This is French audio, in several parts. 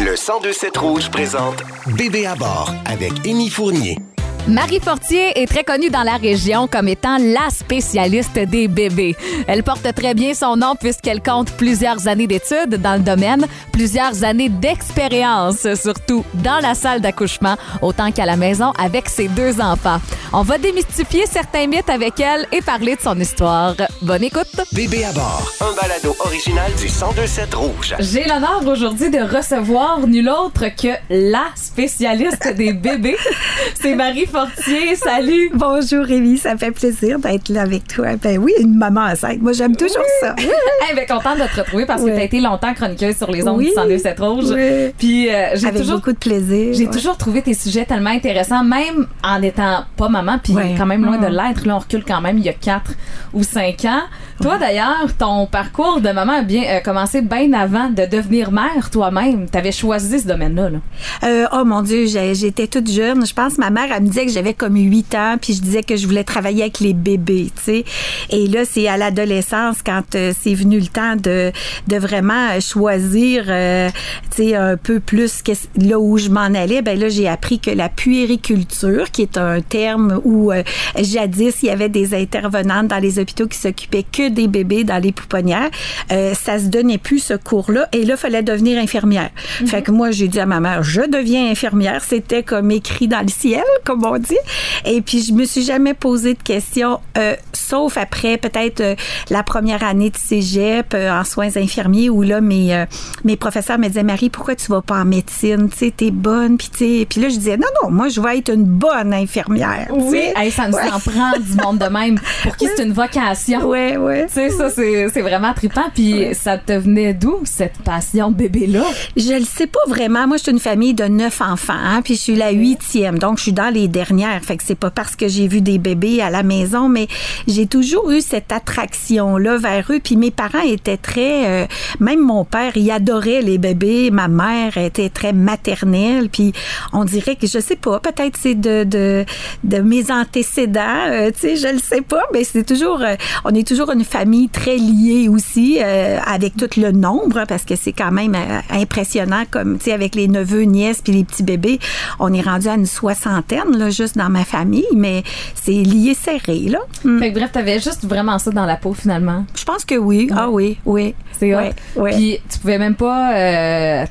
Le 1027 Rouge présente Bébé à bord avec Émy Fournier. Marie Fortier est très connue dans la région comme étant la spécialiste des bébés. Elle porte très bien son nom puisqu'elle compte plusieurs années d'études dans le domaine, plusieurs années d'expérience surtout dans la salle d'accouchement, autant qu'à la maison avec ses deux enfants. On va démystifier certains mythes avec elle et parler de son histoire. Bonne écoute! Bébé à bord, un balado original du 1027 Rouge. J'ai l'honneur aujourd'hui de recevoir nul autre que la spécialiste des bébés. C'est Marie Fortier. Salut! Bonjour Rémi, ça fait plaisir d'être là avec toi. Ben oui, une maman enceinte. Moi, j'aime toujours ça. Eh ben, contente de te retrouver parce que tu as été longtemps chroniqueuse sur les ondes Oui. du 102.7 Rouge. Oui. Puis euh, j'ai Avec toujours beaucoup de plaisir. j'ai Ouais. toujours trouvé tes sujets tellement intéressants, même en étant pas maman, puis quand même loin de Mm. l'être. Là, on recule quand même il y a 4 ou 5 ans. Toi, d'ailleurs, ton parcours de maman a bien euh, commencé bien avant de devenir mère toi-même. Tu avais choisi ce domaine-là. là. Euh, oh mon Dieu, j'étais toute jeune. Je pense que ma mère, elle me disait que j'avais comme 8 ans, puis je disais que je voulais travailler avec les bébés, tu sais. Et là, c'est à l'adolescence, quand euh, c'est venu le temps de, de vraiment euh, choisir, euh, tu sais, un peu plus qu'est-ce- là où je m'en allais, ben là, j'ai appris que la puériculture, qui est un terme où jadis, il y avait des intervenantes dans les hôpitaux qui s'occupaient que des bébés dans les pouponnières, euh, ça se donnait plus ce cours-là. Et là, il fallait devenir infirmière. Fait que moi, j'ai dit à ma mère, je deviens infirmière. C'était comme écrit dans le ciel, comme on dit. Et puis, je me suis jamais posé de questions, euh, sauf après peut-être euh, la première année de cégep en soins infirmiers où là, mes, mes professeurs me disaient, Marie, pourquoi tu vas pas en médecine? Tu sais, t'es bonne. Puis, puis là, je disais, non, non, moi, je vais être une bonne infirmière. Hey, ça nous Ouais. en prend du monde de même pour qui c'est une vocation. Ouais, ouais. Tu sais, ça, c'est c'est vraiment trippant. Puis ça te venait d'où, cette passion bébé-là? Je le sais pas vraiment. Moi, je suis une famille de neuf enfants, hein, puis je suis la huitième, donc je suis dans les dernières. Fait que c'est pas parce que j'ai vu des bébés à la maison, mais j'ai toujours eu cette attraction-là vers eux. Puis mes parents étaient très, euh, même mon père, il adorait les bébés. Ma mère était très maternelle. Puis on dirait que je sais pas, peut-être c'est de, de de mes antécédents, euh, tu sais, je le sais pas, mais c'est toujours, euh, on est toujours une famille très liée aussi euh, avec tout le nombre, hein, parce que c'est quand même euh, impressionnant, comme tu sais, avec les neveux, nièces puis les petits bébés, on est rendu à une soixantaine là, juste dans ma famille, mais c'est lié serré là. Mm. Fait que bref, t'avais juste vraiment ça dans la peau finalement. Je pense que oui. Ah oui, oui. C'est. Ouais, ouais. Puis tu pouvais même pas euh,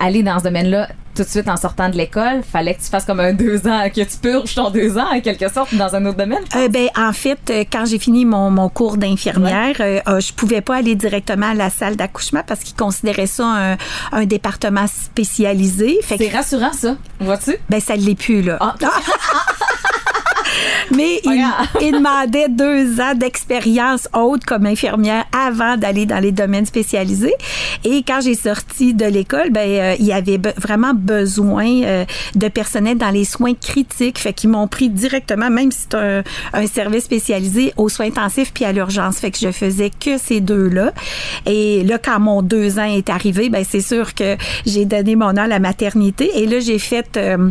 aller dans ce domaine-là tout de suite en sortant de l'école. Fallait que tu fasses comme un deux ans, que tu purges ton deux ans en quelque sorte dans un autre domaine. Euh, ben, en fait, euh, quand j'ai fini mon, mon cours d'infirmière, euh, euh, je pouvais pas aller directement à la salle d'accouchement parce qu'ils considéraient ça un, un département spécialisé. C'est rassurant ça, vois-tu? ben, ça ne l'est plus, là. Ah. Mais il, demandait deux ans d'expérience haute comme infirmière avant d'aller dans les domaines spécialisés. Et quand j'ai sorti de l'école, ben, euh, il y avait be- vraiment besoin euh, de personnel dans les soins critiques. Fait qu'ils m'ont pris directement, même si c'est un, un service spécialisé, aux soins intensifs puis à l'urgence. Fait que je faisais que ces deux-là. Et là, quand mon deux ans est arrivé, ben, c'est sûr que j'ai donné mon nom à la maternité. Et là, j'ai fait... euh,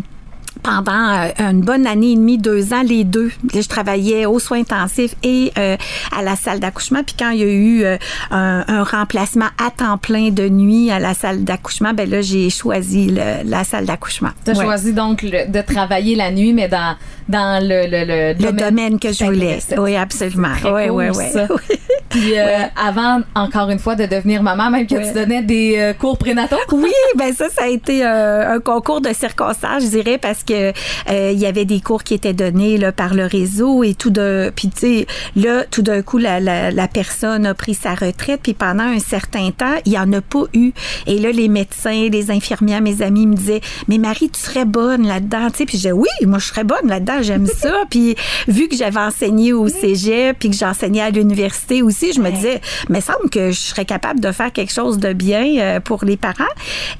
pendant euh, une bonne année et demie, deux ans, les deux. Je travaillais aux soins intensifs et euh, à la salle d'accouchement. Puis quand il y a eu euh, un, un remplacement à temps plein de nuit à la salle d'accouchement, ben là, j'ai choisi le- la salle d'accouchement. T'as Ouais. choisi donc le- de travailler la nuit, mais dans, dans le, le, le, le domaine que je voulais. Oui, absolument. Oui, oui, oui. Puis euh, Ouais. avant, encore une fois, de devenir maman, même que Ouais. tu donnais des euh, cours prénataux. Oui, ben ça, ça a été euh, un concours de circonstances, je dirais, parce que euh, il y avait des cours qui étaient donnés là, par le réseau et tout de, puis tu sais, là, tout d'un coup, la, la, la personne a pris sa retraite, puis pendant un certain temps, il y en a pas eu. Et là, les médecins, les infirmières, mes amis me disaient, mais Marie, tu serais bonne là-dedans, tu sais, puis disais, oui, moi, je serais bonne là-dedans, j'aime ça. puis vu que j'avais enseigné au cégep, puis que j'enseignais à l'université aussi, je me disais, mais semble que je serais capable de faire quelque chose de bien euh, pour les parents.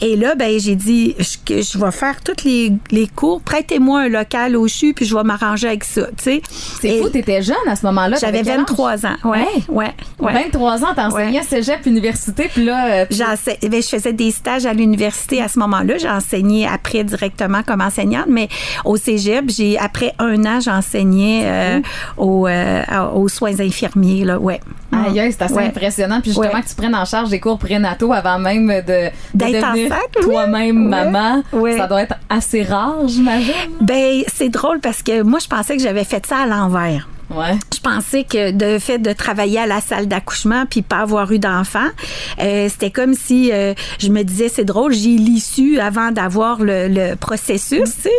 Et là, ben, j'ai dit je- je vais faire tous les, les cours. Prêtez-moi un local au CHU, puis je vais m'arranger avec ça, tu sais. C'est fou, t'étais jeune à ce moment-là. J'avais T'avais quel âge? 23 ans. Ouais, Ouais. ouais, ouais. 23 ans, t'enseignais Ouais. cégep, université, puis là, euh, J'ense- ben, je faisais des stages à l'université à ce moment-là. J'ai enseigné après directement comme enseignante, mais au cégep, j'ai après un an, j'enseignais euh, aux, euh, aux soins infirmiers. Là, ouais. Aïe, aïe, c'est assez Ouais. impressionnant. Puis justement Ouais. que tu prennes en charge des cours prénataux avant même de, devenir oui. toi-même maman. Ça doit être assez rare, j'imagine. Ben, c'est drôle parce que moi, je pensais que j'avais fait ça à l'envers. Ouais. Je pensais que de fait de travailler à la salle d'accouchement puis pas avoir eu d'enfant, euh, c'était comme si euh, je me disais c'est drôle, j'ai l'issue avant d'avoir le, le processus, tu sais.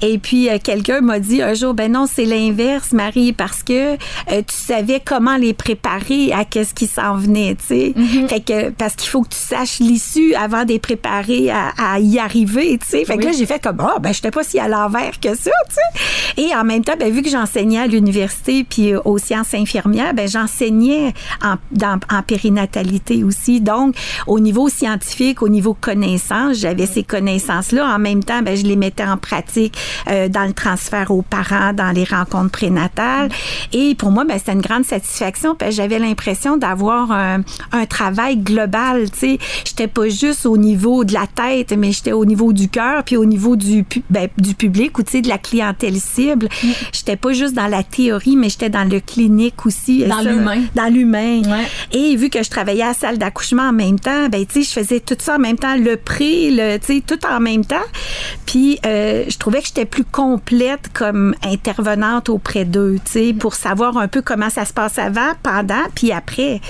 Et puis euh, quelqu'un m'a dit un jour ben non, c'est l'inverse Marie parce que tu savais comment les préparer à qu'est-ce qui s'en venait, tu sais. Fait que parce qu'il faut que tu saches l'issue avant de les préparer à, à y arriver, tu sais. Fait que là j'ai fait comme ah ben j'étais pas si à l'envers que ça, tu sais. Et en même temps, ben vu que j'enseignais à l'université puis euh, aux sciences infirmières, ben j'enseignais en, dans- en périnatalité aussi. Donc au niveau scientifique, au niveau connaissance, j'avais ces connaissances-là. En même temps, ben je les mettais en pratique euh, dans le transfert aux parents, dans les rencontres prénatales. Et pour moi, ben c'était une grande satisfaction parce que j'avais l'impression d'avoir un, un travail global. Tu sais, j'étais pas juste au niveau de la tête, mais j'étais au niveau du cœur puis au niveau du ben, du public ou tu sais de la clientèle cible. J'étais pas juste dans la théorie, mais j'étais dans le clinique aussi. Et Dans l'humain. Dans l'humain. Ouais. Et vu que je travaillais à la salle d'accouchement en même temps, ben tu sais, je faisais tout ça en même temps, le pré, le, tu sais, tout en même temps. Puis euh, je trouvais que j'étais plus complète comme intervenante auprès d'eux, tu sais, pour savoir un peu comment ça se passe avant, pendant, puis après.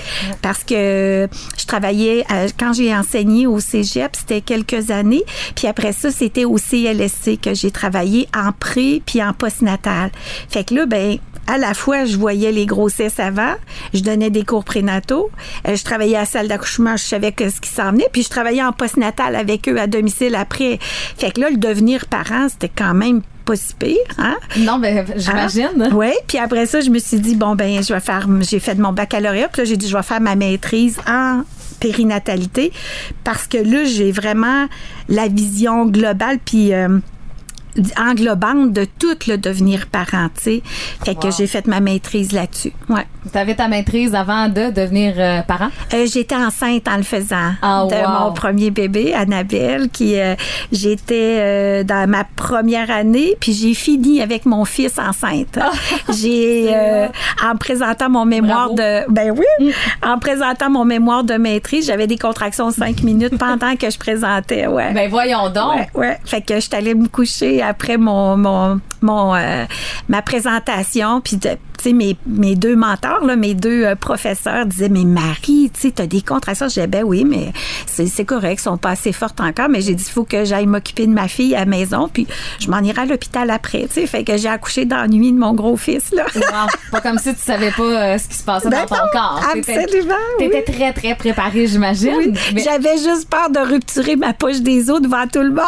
Parce que je travaillais euh, quand j'ai enseigné au Cégep, c'était quelques années, puis après ça, c'était au CLSC que j'ai travaillé en pré puis en postnatal. Fait que là, ben à la fois, je voyais les grossesses avant, je donnais des cours prénataux, euh, je travaillais à la salle d'accouchement, je savais que ce qui s'en venait, puis je travaillais en postnatal avec eux à domicile après. Fait que là, le devenir parent, c'était quand même pas si pire, hein? Non, ben, j'imagine. Oui, puis après ça, je me suis dit, bon, ben, je vais faire, j'ai fait mon baccalauréat, puis là, j'ai dit, je vais faire ma maîtrise en périnatalité parce que là, j'ai vraiment la vision globale, puis euh, englobante de tout le devenir parent, tu sais. Fait que j'ai fait ma maîtrise là-dessus. Ouais. Tu avais ta maîtrise avant de devenir euh, parent? Euh, j'étais enceinte en le faisant Ah, de wow. mon premier bébé, Annabelle, qui euh, j'étais euh, dans ma première année, puis j'ai fini avec mon fils enceinte. j'ai euh, en présentant mon mémoire Bravo. de ben oui, en présentant mon mémoire de maîtrise, j'avais des contractions de cinq minutes pendant que je présentais, ouais. Ben, voyons donc. Ouais, ouais. Fait que je suis allée me coucher après mon, mon, mon euh, ma présentation, puis de- mes, mes deux mentors là, mes deux euh, professeurs disaient mais Marie, tu sais t'as des contractions, je disais ben oui, mais c'est correct, elles sont pas assez fortes encore, mais j'ai dit il faut que j'aille m'occuper de ma fille à la maison, puis je m'en irai à l'hôpital après, tu sais, fait que j'ai accouché nuit de mon gros fils là. Wow. Pas comme si tu savais pas euh, ce qui se passait Ben dans ton non, corps. T'étais- absolument, oui. T'étais très, très préparée, j'imagine. Oui, Mais, J'avais juste peur de rupturer ma poche des os devant tout le monde.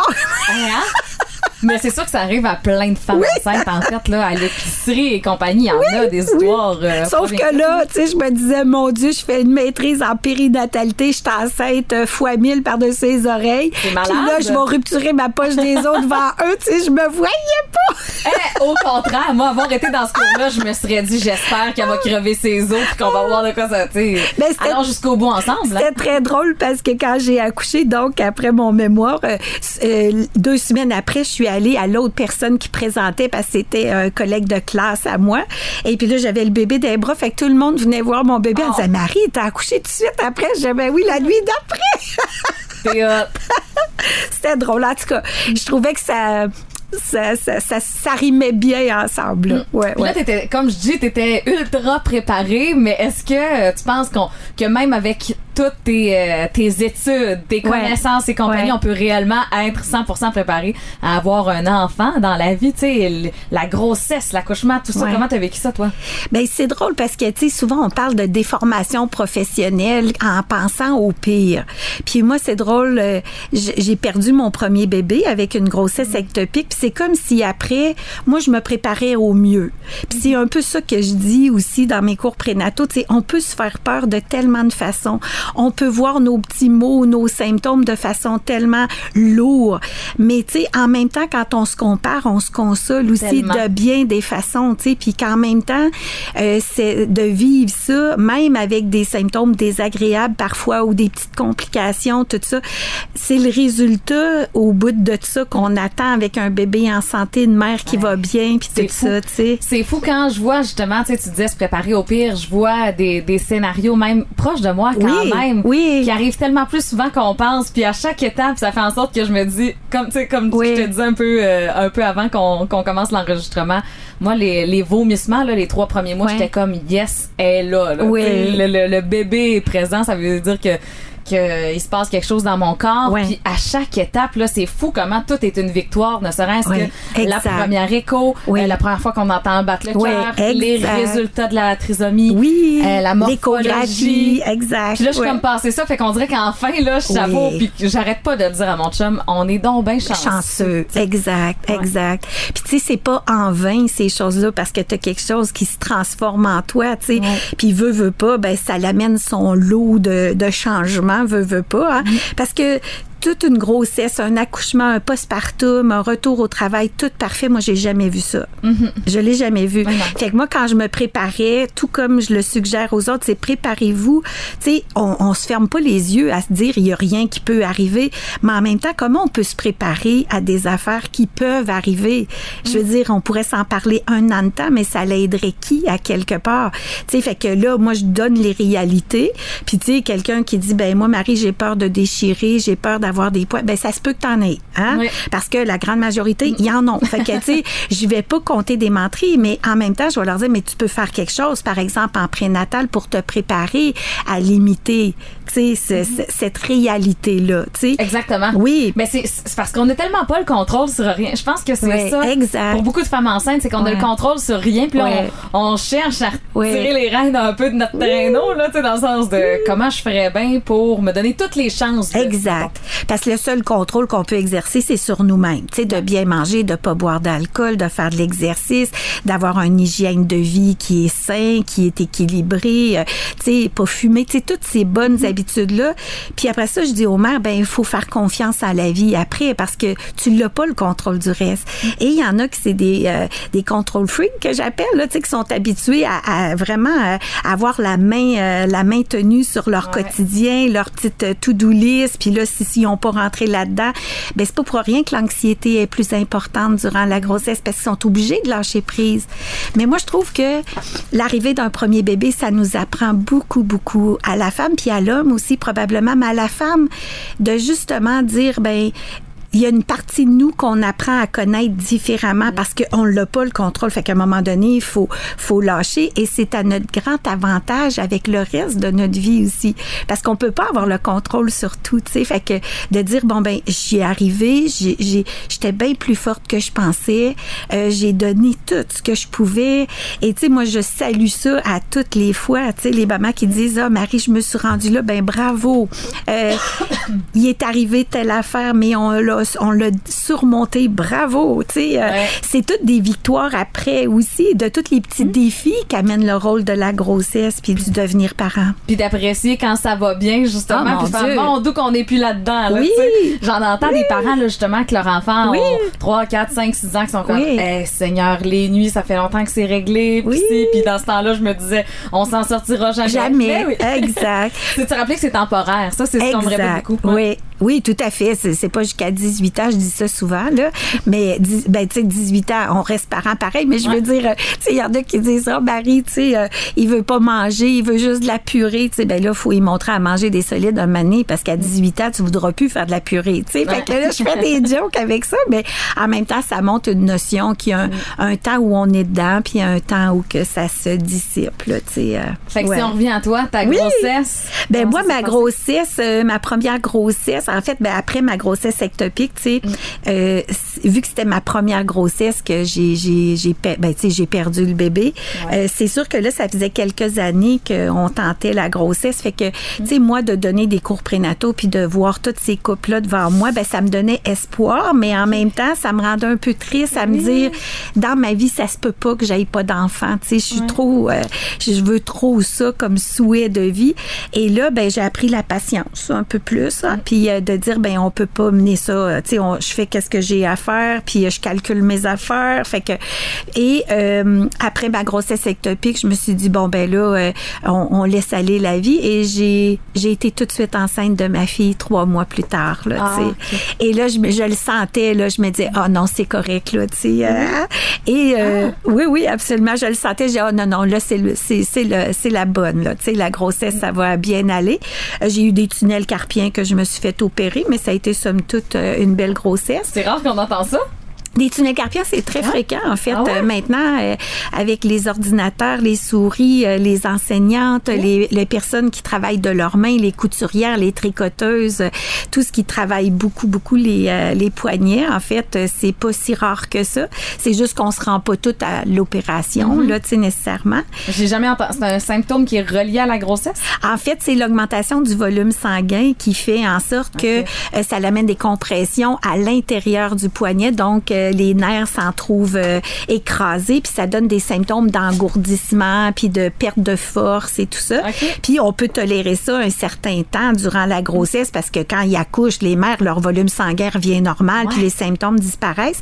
Hein? Mais c'est sûr que ça arrive à plein de femmes enceintes, en fait, là, à l'épicerie et compagnie. Il y en a des histoires. euh, Sauf que là, tu sais, je me disais, mon Dieu, je fais une maîtrise en périnatalité, je suis enceinte euh, fois mille par-dessus les oreilles. Puis là, je vais rupturer ma poche des os devant eux, tu sais, je me voyais pas. Eh, au contraire, moi, avoir été dans ce cours-là, je me serais dit, j'espère qu'elle va crever ses os puis qu'on va voir de quoi ça, tu Allons jusqu'au bout ensemble. hein. C'était très drôle parce que quand j'ai accouché, donc après mon mémoire, euh, euh, deux semaines après, je suis allée à l'autre personne qui présentait parce que c'était un collègue de classe à moi. Et puis là, j'avais le bébé les bras, fait que tout le monde venait voir mon bébé. Elle Oh. disait, Marie, t'as accouché tout de suite après? Je disais, ben oui, la nuit d'après. C'était drôle. En tout cas, je trouvais que ça, ça, ça, ça, ça rimait bien ensemble. là. Ouais, Puis là, ouais. t'étais, comme je dis, t'étais ultra préparée, mais est-ce que tu penses qu'on, que même avec toutes tes, euh, tes études, tes Ouais. connaissances et compagnie, Ouais. on peut réellement être 100% préparé à avoir un enfant dans la vie, tu sais, la grossesse, l'accouchement, tout ça. Ouais. Comment t'as vécu ça, toi? Ben c'est drôle parce que tu sais souvent on parle de déformation professionnelle en pensant au pire. Puis moi c'est drôle, euh, j'ai perdu mon premier bébé avec une grossesse ectopique. Puis c'est comme si après moi je me préparais au mieux. Puis c'est un peu ça que je dis aussi dans mes cours prénataux. Tu sais on peut se faire peur de tellement de façons. On peut voir nos petits mots, nos symptômes de façon tellement lourde. Mais tu sais, en même temps, quand on se compare, on se console aussi Tellement. de bien des façons, tu sais, puis qu'en même temps, euh, c'est de vivre ça, même avec des symptômes désagréables parfois ou des petites complications, tout ça, c'est le résultat au bout de ça qu'on attend avec un bébé en santé, une mère qui va bien, puis tout fou. ça, tu sais. C'est fou quand je vois justement, tu sais, tu disais se préparer au pire, je vois des, des scénarios même proches de moi quand Oui, même, oui. qui arrivent tellement plus souvent qu'on pense, puis à chaque étape, ça fait en sorte que je me dis, comme comme Oui. je te disais un peu, euh, un peu avant qu'on qu'on commence l'enregistrement, moi les, les vomissements là, les trois premiers mois, j'étais comme yes, elle est là, là. Oui. Le, le- le bébé est présent, ça veut dire que que il se passe quelque chose dans mon corps Ouais. puis à chaque étape là c'est fou comment tout est une victoire ne serait-ce que la première écho Oui. euh, la première fois qu'on entend battre le cœur, les résultats de la trisomie, Oui, euh, la morphologie. exact. Puis là, je suis comme passé ça, fait qu'on dirait qu'enfin, là, je savoure, puis j'arrête pas de le dire à mon chum, on est donc bien chanceux. chanceux. Exact, exact. Puis tu sais, c'est pas en vain ces choses-là parce que tu as quelque chose qui se transforme en toi, tu sais. Puis veut veut pas, ben ça l'amène son lot de, de changements, veut veut pas, hein. Mm-hmm. parce que toute une grossesse, un accouchement, un postpartum, un retour au travail, tout parfait. Moi, j'ai jamais vu ça. Je l'ai jamais vu. Fait que moi, quand je me préparais, tout comme je le suggère aux autres, c'est préparez-vous. Tu sais, on, on se ferme pas les yeux à se dire il y a rien qui peut arriver, mais en même temps, comment on peut se préparer à des affaires qui peuvent arriver? Je veux dire, on pourrait s'en parler un an de temps, mais ça l'aiderait qui à quelque part? Tu sais, fait que là, moi, je donne les réalités. Puis tu sais, quelqu'un qui dit ben moi, Marie, j'ai peur de déchirer, j'ai peur d'avoir des poids, ben ça se peut que t'en aies, hein? Oui. Parce que la grande majorité, il y en ont. Fait que tu sais, je vais pas compter des menteries, mais en même temps, je vais leur dire mais tu peux faire quelque chose, par exemple en prénatal, pour te préparer à limiter, tu sais, ce- cette réalité là, tu sais. Exactement. Oui. Mais c'est parce qu'on n'a tellement pas le contrôle sur rien. Je pense que c'est Ouais, ça. exact. Pour beaucoup de femmes enceintes, c'est qu'on a Ouais. le contrôle sur rien. Puis Ouais. on, on cherche à tirer les rênes un peu de notre traîneau, là, tu sais, dans le sens de comment je ferais bien pour me donner toutes les chances. de- Exact. Parce que le seul contrôle qu'on peut exercer, c'est sur nous-mêmes. Tu sais, de bien manger, de pas boire d'alcool, de faire de l'exercice, d'avoir une hygiène de vie qui est sain, qui est équilibrée, euh, tu sais, pas fumer, tu sais, toutes ces bonnes Mm-hmm. Habitudes-là. Puis après ça, je dis aux mères, ben, il faut faire confiance à la vie après parce que tu l'as pas le contrôle du reste. Et il y en a qui c'est des, euh, des contrôle freaks que j'appelle, là, tu sais, qui sont habitués à, à vraiment euh, avoir la main, euh, la main tenue sur leur Ouais. quotidien, leur petite euh, to-do list, puis là, si s'ils n'ont pas rentré là-dedans, ben c'est pas pour rien que l'anxiété est plus importante durant la grossesse parce qu'ils sont obligés de lâcher prise. Mais moi, je trouve que l'arrivée d'un premier bébé, ça nous apprend beaucoup, beaucoup à la femme, puis à l'homme aussi probablement, mais à la femme, de justement dire, ben il y a une partie de nous qu'on apprend à connaître différemment parce qu'on l'a pas le contrôle. Fait qu'à un moment donné, il faut, faut lâcher et c'est à notre grand avantage avec le reste de notre vie aussi. Parce qu'on peut pas avoir le contrôle sur tout, tu sais. Fait que de dire, bon, ben, j'y ai arrivé, j'étais bien plus forte que je pensais, euh, j'ai donné tout ce que je pouvais. Et tu sais, moi, je salue ça à toutes les fois, tu sais, les mamans qui disent, ah, Marie, je me suis rendue là, ben, bravo. Euh, il est arrivé telle affaire, mais on l'a, on l'a surmonté, bravo. Tu euh, c'est toutes des victoires après aussi, de tous les petits défis qu'amène le rôle de la grossesse puis du devenir parent. Puis d'apprécier quand ça va bien, justement. Mon puis bon, d'où qu'on n'est plus là-dedans. Là, Oui. tu. J'en entends des parents, là, justement, que leur enfant Oui. ont 3, 4, 5, 6 ans qui sont comme. Eh, Seigneur, les nuits, ça fait longtemps que c'est réglé. Puis puis dans ce temps-là, je me disais, on s'en sortira jamais. Jamais. Mais oui. Exact. C'est te rappeler que c'est temporaire. Ça, c'est ce qu'on me répète beaucoup. Oui, oui, tout à fait. C'est, pas jusqu'à 18 ans, je dis ça souvent, là. Mais, ben, tu sais, 18 ans, on reste parent pareil, mais je veux dire, euh, tu sais, il y en a qui disent, oh, Marie, tu sais, euh, il veut pas manger, il veut juste de la purée, tu sais. Ben là, faut y montrer à manger des solides un mané parce qu'à 18 ans, tu voudras plus faire de la purée, tu sais. Fait que là, je fais des jokes avec ça, mais en même temps, ça montre une notion qui a un, un temps où on est dedans, puis un temps où que ça se dissipe, là, tu sais. euh, Fait que ouais. si on revient à toi, ta Oui. grossesse. Ben moi, ma grossesse, euh, ma première grossesse, en fait, ben après ma grossesse ectopique, tu sais, Mm. euh, vu que c'était ma première grossesse que j'ai j'ai j'ai ben, j'ai perdu le bébé, euh, c'est sûr que là ça faisait quelques années qu'on tentait la grossesse, fait que tu sais moi de donner des cours prénataux puis de voir toutes ces couples là devant moi, ben ça me donnait espoir, mais en même temps ça me rendait un peu triste à me dire dans ma vie ça se peut pas que j'aille pas d'enfant, tu sais je suis trop euh, je veux trop ça comme souhait de vie. Et là ben j'ai appris la patience un peu plus, hein, puis euh, de dire ben on peut pas mener ça, tu sais je fais qu'est-ce que j'ai à faire, puis je calcule mes affaires. Fait que et euh, après ma grossesse ectopique, je me suis dit bon ben là, euh, on, laisse aller la vie et j'ai j'ai été tout de suite enceinte de ma fille trois mois plus tard là. Ah, Et là je, je le sentais là, je me disais oh non c'est correct là, tu sais. Hein. Et euh, ah. oui oui absolument, je le sentais. J'ai oh non non là c'est c'est c'est la bonne là, tu sais la grossesse ça va bien aller. J'ai eu des tunnels carpiens que je me suis fait mais ça a été somme toute une belle grossesse. C'est rare qu'on entend ça. Des tunnels carpiens, c'est très fréquent en fait. Ah euh, maintenant, euh, avec les ordinateurs, les souris, euh, les enseignantes, les, les, personnes qui travaillent de leurs mains, les couturières, les tricoteuses, tout ce qui travaille beaucoup, beaucoup les, les poignets. En fait, c'est pas si rare que ça. C'est juste qu'on se rend pas tout à l'opération, mm-hmm. là, tu sais, nécessairement. J'ai jamais entendu. C'est un symptôme qui est relié à la grossesse? En fait, c'est l'augmentation du volume sanguin qui fait en sorte que ça amène des compressions à l'intérieur du poignet. Donc, les nerfs s'en trouvent euh, écrasés, puis ça donne des symptômes d'engourdissement, puis de perte de force et tout ça. Puis on peut tolérer ça un certain temps durant la grossesse parce que quand ils accouchent, les mères, leur volume sanguin revient normal, puis les symptômes disparaissent.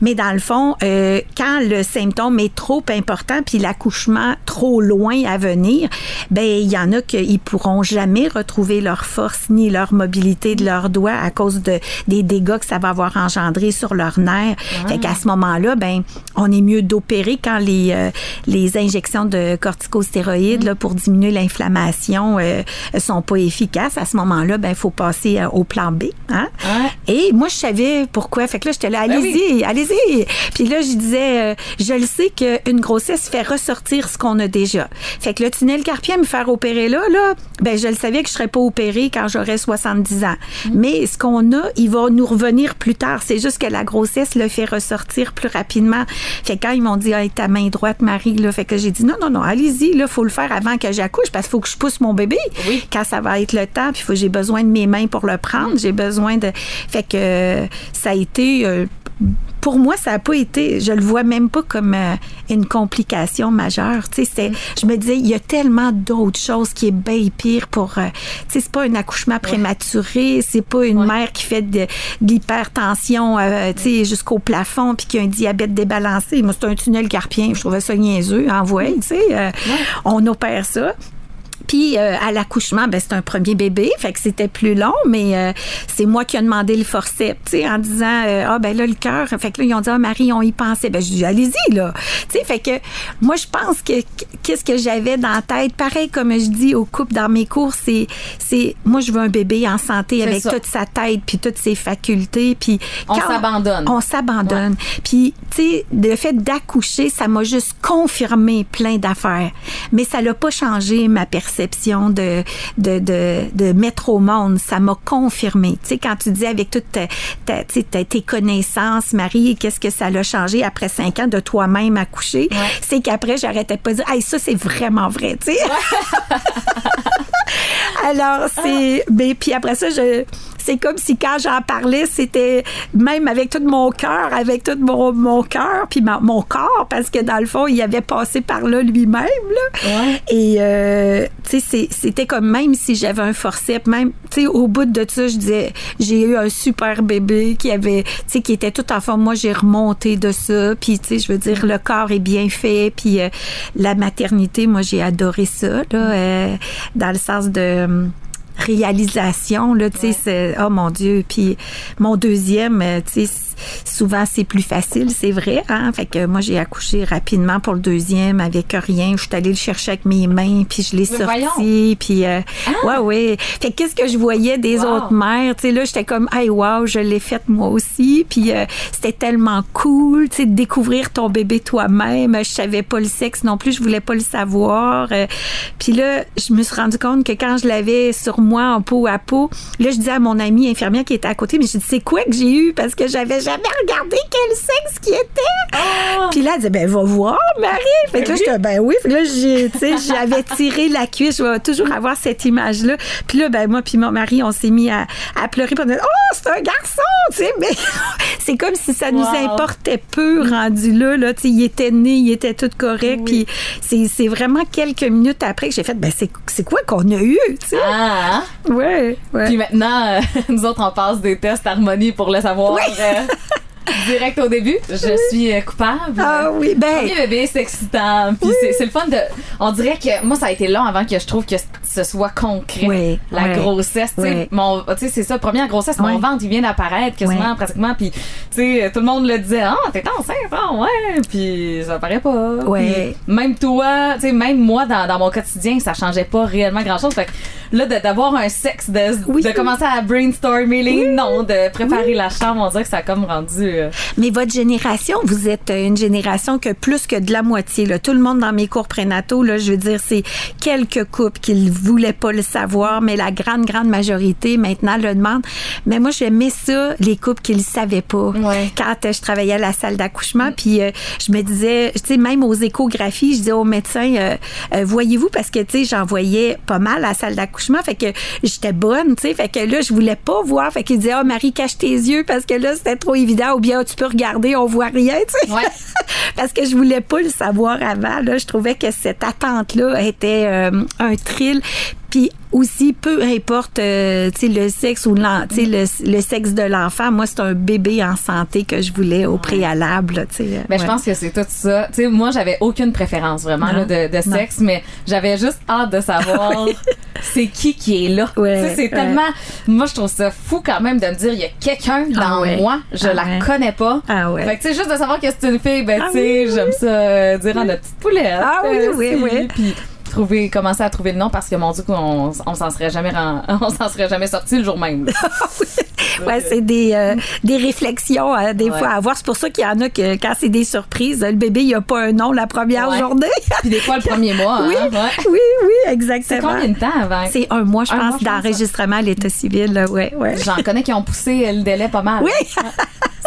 Mais dans le fond, euh, quand le symptôme est trop important, puis l'accouchement trop loin à venir, ben il y en a qui pourront jamais retrouver leur force ni leur mobilité de leurs doigts à cause de des dégâts que ça va avoir engendré sur leurs nerfs. Fait qu'à ce moment-là, ben, on est mieux d'opérer quand les, euh, les injections de corticostéroïdes là, pour diminuer l'inflammation euh, sont pas efficaces. À ce moment-là, ben, il faut passer euh, au plan B. Hein? Et moi, je savais pourquoi. Fait que là, j'étais là, ben allez-y, allez-y. Puis là, je disais, euh, je le sais qu'une grossesse fait ressortir ce qu'on a déjà. Fait que le tunnel carpien me faire opérer là, là, ben, je le savais que je serais pas opérée quand j'aurais 70 ans. Mm. Mais ce qu'on a, il va nous revenir plus tard. C'est juste que la grossesse le fait ressortir plus rapidement. Fait que quand ils m'ont dit, hey, ta main droite, Marie, là, fait que j'ai dit, non, non, non, allez-y, là, faut le faire avant que j'accouche parce qu'il faut que je pousse mon bébé. Oui. Quand ça va être le temps, puis j'ai besoin de mes mains pour le prendre, j'ai besoin de. Fait que ça a été. Euh, pour moi, ça n'a pas été, je le vois même pas comme euh, une complication majeure. Tu sais, je me disais, il y a tellement d'autres choses qui est bien pire pour, euh, tu sais, c'est pas un accouchement prématuré, c'est pas une mère qui fait de, l'hypertension, tu sais, jusqu'au plafond puis qui a un diabète débalancé. Moi, c'est un tunnel carpien, je trouvais ça niaiseux, envoyé, tu sais. On opère ça. Puis euh, à l'accouchement, ben c'est un premier bébé, fait que c'était plus long, mais euh, c'est moi qui ai demandé le forceps, tu sais, en disant euh, ah ben là le cœur, fait que là ils ont dit ah Marie on y pensait, ben je dis allez-y là, tu sais, fait que moi je pense que qu'est-ce que j'avais dans la tête, pareil comme je dis au couple dans mes cours, c'est c'est moi je veux un bébé en santé avec toute sa tête puis toutes ses facultés, puis on s'abandonne, on s'abandonne, puis tu sais le fait d'accoucher, ça m'a juste confirmé plein d'affaires, mais ça l'a pas changé ma perception de, de, de, de mettre au monde. Ça m'a confirmé. Tu sais, quand tu dis avec toutes tes connaissances, Marie, qu'est-ce que ça l'a changé après cinq ans de toi-même accoucher, c'est qu'après, j'arrêtais pas de dire, hey, ça, c'est vraiment vrai, tu sais. Alors, c'est. Mais puis après ça, je c'est comme si quand j'en parlais, c'était même avec tout mon cœur, avec tout mon, mon cœur, puis mon corps, parce que dans le fond, il avait passé par là lui-même. Et, euh, tu sais, c'était comme même si j'avais un forceps, même, tu sais, au bout de ça, je disais, j'ai eu un super bébé qui avait, tu sais, qui était tout en forme. Moi, j'ai remonté de ça, puis, tu sais, je veux dire, le corps est bien fait, puis euh, la maternité, moi, j'ai adoré ça, là, euh, dans le sens de réalisation là tu sais oh mon dieu puis mon deuxième euh, tu sais souvent c'est plus facile, c'est vrai. Hein? Fait que moi j'ai accouché rapidement pour le deuxième avec rien. Je suis allée le chercher avec mes mains, puis je l'ai sorti, puis euh, ah! ouais ouais. Fait qu'est-ce que je voyais des autres mères, tu sais là j'étais comme hey wow je l'ai faite moi aussi, puis euh, c'était tellement cool, tu sais de découvrir ton bébé toi-même. Je savais pas le sexe non plus, je voulais pas le savoir. Euh. puis là je me suis rendu compte que quand je l'avais sur moi en peau à peau, là je disais à mon amie infirmière qui était à côté, mais je dis c'est quoi que j'ai eu? Parce que j'avais jamais regardé quel sexe qui était. Ah! Puis là, elle disait, ben, va voir, Marie. Fait que là, j'étais, ben oui. Que là, j'ai, tu sais, j'avais tiré la cuisse. Je vais toujours avoir cette image-là. Puis là, ben, moi, puis mon mari, on s'est mis à, à pleurer. Puis on a dit, oh, c'est un garçon, tu sais. Mais c'est comme si ça nous importait peu rendu là. là tu sais, il était né, il était tout correct. Puis c'est, c'est vraiment quelques minutes après que j'ai fait, ben, c'est, c'est quoi qu'on a eu, tu sais? Ah? Ouais, ouais. Puis maintenant, euh, nous autres, on passe des tests harmonie pour le savoir euh, direct au début. Je suis euh, coupable. ah oui, ben. Premier bébé, c'est excitant. Puis c'est- c'est le fun de. On dirait que moi, ça a été long avant que je trouve que ce soit concret. Oui, la grossesse. Tu sais, Ouais. mon- tu sais, c'est ça, première grossesse, mon ventre, il vient d'apparaître quasiment, pratiquement. Puis, tu sais, tout le monde le disait, ah, t'es enceinte, ah, ouais. Puis ça paraît pas. Ouais. Puis même toi, tu sais, même moi, dans, dans mon quotidien, ça changeait pas réellement grand chose. Fait que là, de- d'avoir un sexe, de, Oui. de commencer à brainstormer les noms, de préparer la chambre, on dirait que ça a comme rendu. euh, Mais votre génération, vous êtes euh, une génération que plus que de la moitié. Là. Tout le monde dans mes cours prénataux, là, je veux dire, c'est quelques couples qui ne voulaient pas le savoir, mais la grande, grande majorité maintenant le demande. Mais moi, j'aimais ça, les couples qui ne le savaient pas. Ouais. Quand euh, je travaillais à la salle d'accouchement, puis euh, je me disais, tu sais, même aux échographies, je disais aux médecins, euh, voyez-vous, parce que, tu sais, j'en voyais pas mal à la salle d'accouchement, fait que j'étais bonne, tu sais, fait que là, je voulais pas voir, fait qu'ils disaient, oh, Marie, cache tes yeux, parce que là, c'était trop évident, ou bien, Ah, tu peux regarder, on voit rien, tu sais. Ouais. parce que je voulais pas le savoir avant, là. Je trouvais que cette attente-là était euh, un thrill. Puis aussi, peu importe euh, le sexe ou le, le sexe de l'enfant, moi, c'est un bébé en santé que je voulais au préalable. là, sais. Ben, je Ouais. pense que c'est tout ça. Tu sais, moi, j'avais aucune préférence vraiment là, de, de Non. sexe, mais j'avais juste hâte de savoir c'est qui qui est là. Ouais, c'est ouais. tellement. Moi, je trouve ça fou quand même de me dire il y a quelqu'un dans Ah ouais. moi, je Ah la connais pas. Ah ouais. Fait que tu sais, juste de savoir que c'est une fille, ben Ah tu sais, oui, j'aime ça euh, dire en notre petite poulette. Ah oui, euh, oui, oui. Puis trouver, commencer à trouver le nom parce que mon dieu, on, on s'en serait jamais, on s'en serait jamais sorti le jour même. Ouais, c'est des, euh, des réflexions euh, des Ouais. fois à avoir. C'est pour ça qu'il y en a que quand c'est des surprises, le bébé, il a pas un nom la première Ouais. journée. Puis des fois le premier mois. oui, hein, ouais. oui, oui, C'est exactement. combien de temps avant? C'est un mois, je Un pense, d'enregistrement à l'état civil. Ouais, ouais. J'en connais qui ont poussé le délai pas mal. Oui.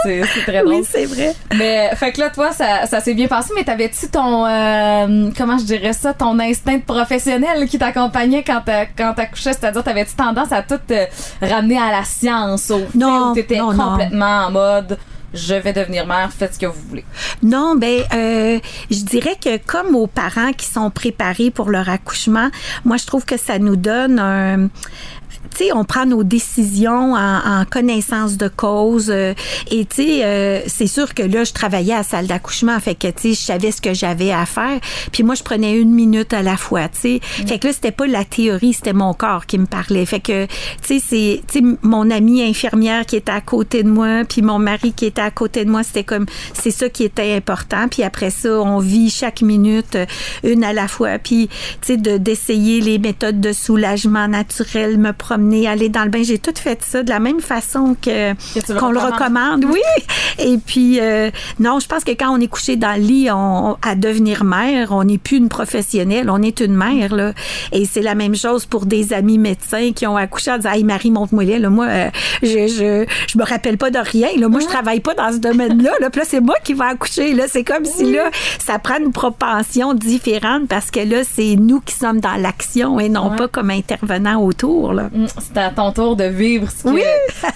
C'est très drôle. Oui, c'est vrai. Mais fait que là, toi, ça, ça s'est bien passé, mais t'avais-tu ton euh, comment je dirais ça, ton instinct professionnel qui t'accompagnait quand t'accouchais, c'est-à-dire t'avais-tu tendance à tout te ramener à la science, au fait Non, où t'étais non. complètement en mode je vais devenir mère, faites ce que vous voulez. Non, ben, euh, je dirais que comme aux parents qui sont préparés pour leur accouchement, moi, je trouve que ça nous donne un tu sais, on prend nos décisions en, en connaissance de cause. euh, et tu sais, euh, c'est sûr que là, je travaillais à la salle d'accouchement, fait que tu sais, je savais ce que j'avais à faire. Puis moi, je prenais une minute à la fois, tu sais. Fait que là, c'était pas la théorie, c'était mon corps qui me parlait. Fait que, tu sais, c'est, tu sais, mon amie infirmière qui était à côté de moi, puis mon mari qui était à côté de moi, c'était comme, c'est ça qui était important. Puis après ça, on vit chaque minute euh, une à la fois. Puis, tu sais, de, d'essayer les méthodes de soulagement naturel, me promener, aller dans le bain. J'ai tout fait ça de la même façon que, qu'on le recommande. Oui. Et puis, euh, non, je pense que quand on est couché dans le lit on, à devenir mère, on n'est plus une professionnelle, on est une mère. Là. Et c'est la même chose pour des amis médecins qui ont accouché en disant Hey Marie, montre-moi là. Moi, euh, je, je, je me rappelle pas de rien. Là. Moi, je travaille pas dans ce domaine-là. Là. Puis là, c'est moi qui vais accoucher. Là. C'est comme si là, ça prend une propension différente parce que là, c'est nous qui sommes dans l'action et non Ouais. pas comme intervenant autour. Là. Mm, C'est à ton tour de vivre ce que, Oui.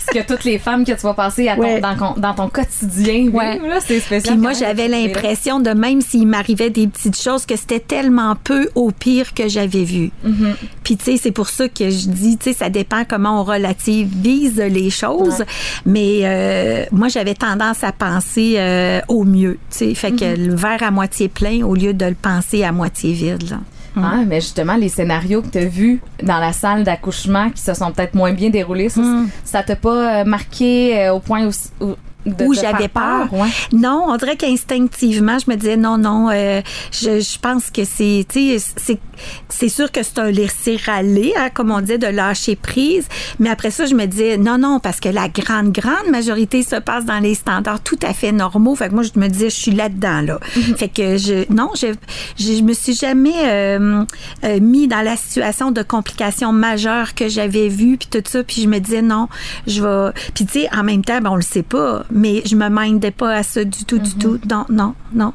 ce que toutes les femmes que tu vas passer à ton- Ouais. dans, ton- dans ton quotidien. Ouais. Là, c'est spécial. Puis moi, j'avais l'impression de même s'il m'arrivait des petites choses que c'était tellement peu au pire que j'avais vu. Mm-hmm. Puis tu sais, c'est pour ça que je dis, tu sais, ça dépend comment on relativise les choses. Mais euh, moi, j'avais tendance à penser euh, au mieux. Tu sais, fait que Mm-hmm. le verre à moitié plein au lieu de le penser à moitié vide. Là. Ah, mais justement, les scénarios que tu as vus dans la salle d'accouchement qui se sont peut-être moins bien déroulés, ça, ça t'a pas euh, marqué euh, au point où, où, où j'avais peur. Ouais. Non, on dirait qu'instinctivement, je me disais non, non, euh, je, je pense que c'est, tu sais, c'est, c'est sûr que c'est un laisser-aller, hein, comme on dit, de lâcher prise. Mais après ça, je me disais non, non, parce que la grande, grande majorité se passe dans les standards tout à fait normaux. Fait que moi, je me disais, je suis là-dedans, là. Fait que je, non, je, je, je me suis jamais euh, euh, mis dans la situation de complications majeures que j'avais vues, puis tout ça. Puis je me disais non, je vais. Puis tu sais, en même temps, ben, on le sait pas, mais je me mindais pas à ça du tout, du Mm-hmm. tout. Non, non, non.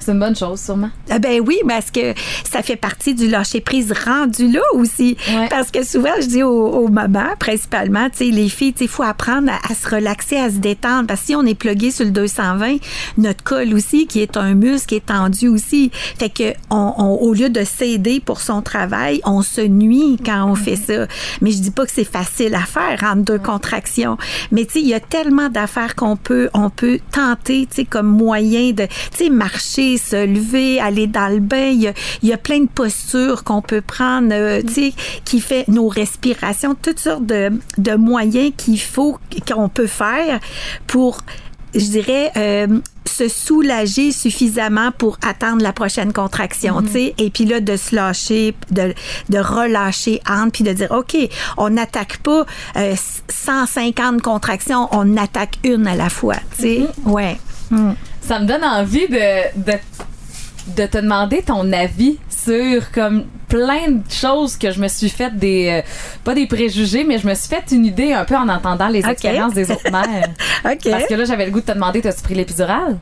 C'est une bonne chose, sûrement. Ah ben oui, parce que ça fait partie du lâcher prise rendu là aussi. Ouais. Parce que souvent, je dis aux, aux mamans, principalement, tu sais, les filles, il faut apprendre à, à se relaxer, à se détendre. Parce que si on est plugué sur le 220, notre col aussi, qui est un muscle, est tendu aussi. Fait que on, on- au lieu de s'aider pour son travail, on se nuit quand on fait ça. Mais je dis pas que c'est facile à faire entre deux contractions. Mais tu sais, il y a tellement d'affaires qu'on peut, on peut tenter, tu sais, comme moyen de, tu se lever, aller dans le bain. Il y a, il y a plein de postures qu'on peut prendre, euh, tu sais, qui fait nos respirations, toutes sortes de, de moyens qu'il faut, qu'on peut faire pour je dirais, euh, se soulager suffisamment pour attendre la prochaine contraction, tu sais, et puis là, de se lâcher, de, de relâcher entre, puis de dire, OK, on n'attaque pas euh, 150 contractions, on attaque une à la fois, tu sais. Ouais. Mm. Ça me donne envie de, de, de te demander ton avis sur comme plein de choses que je me suis fait des euh, pas des préjugés mais je me suis fait une idée un peu en entendant les expériences des autres mères. OK. Parce que là j'avais le goût de te demander t'as-tu pris l'épidurale?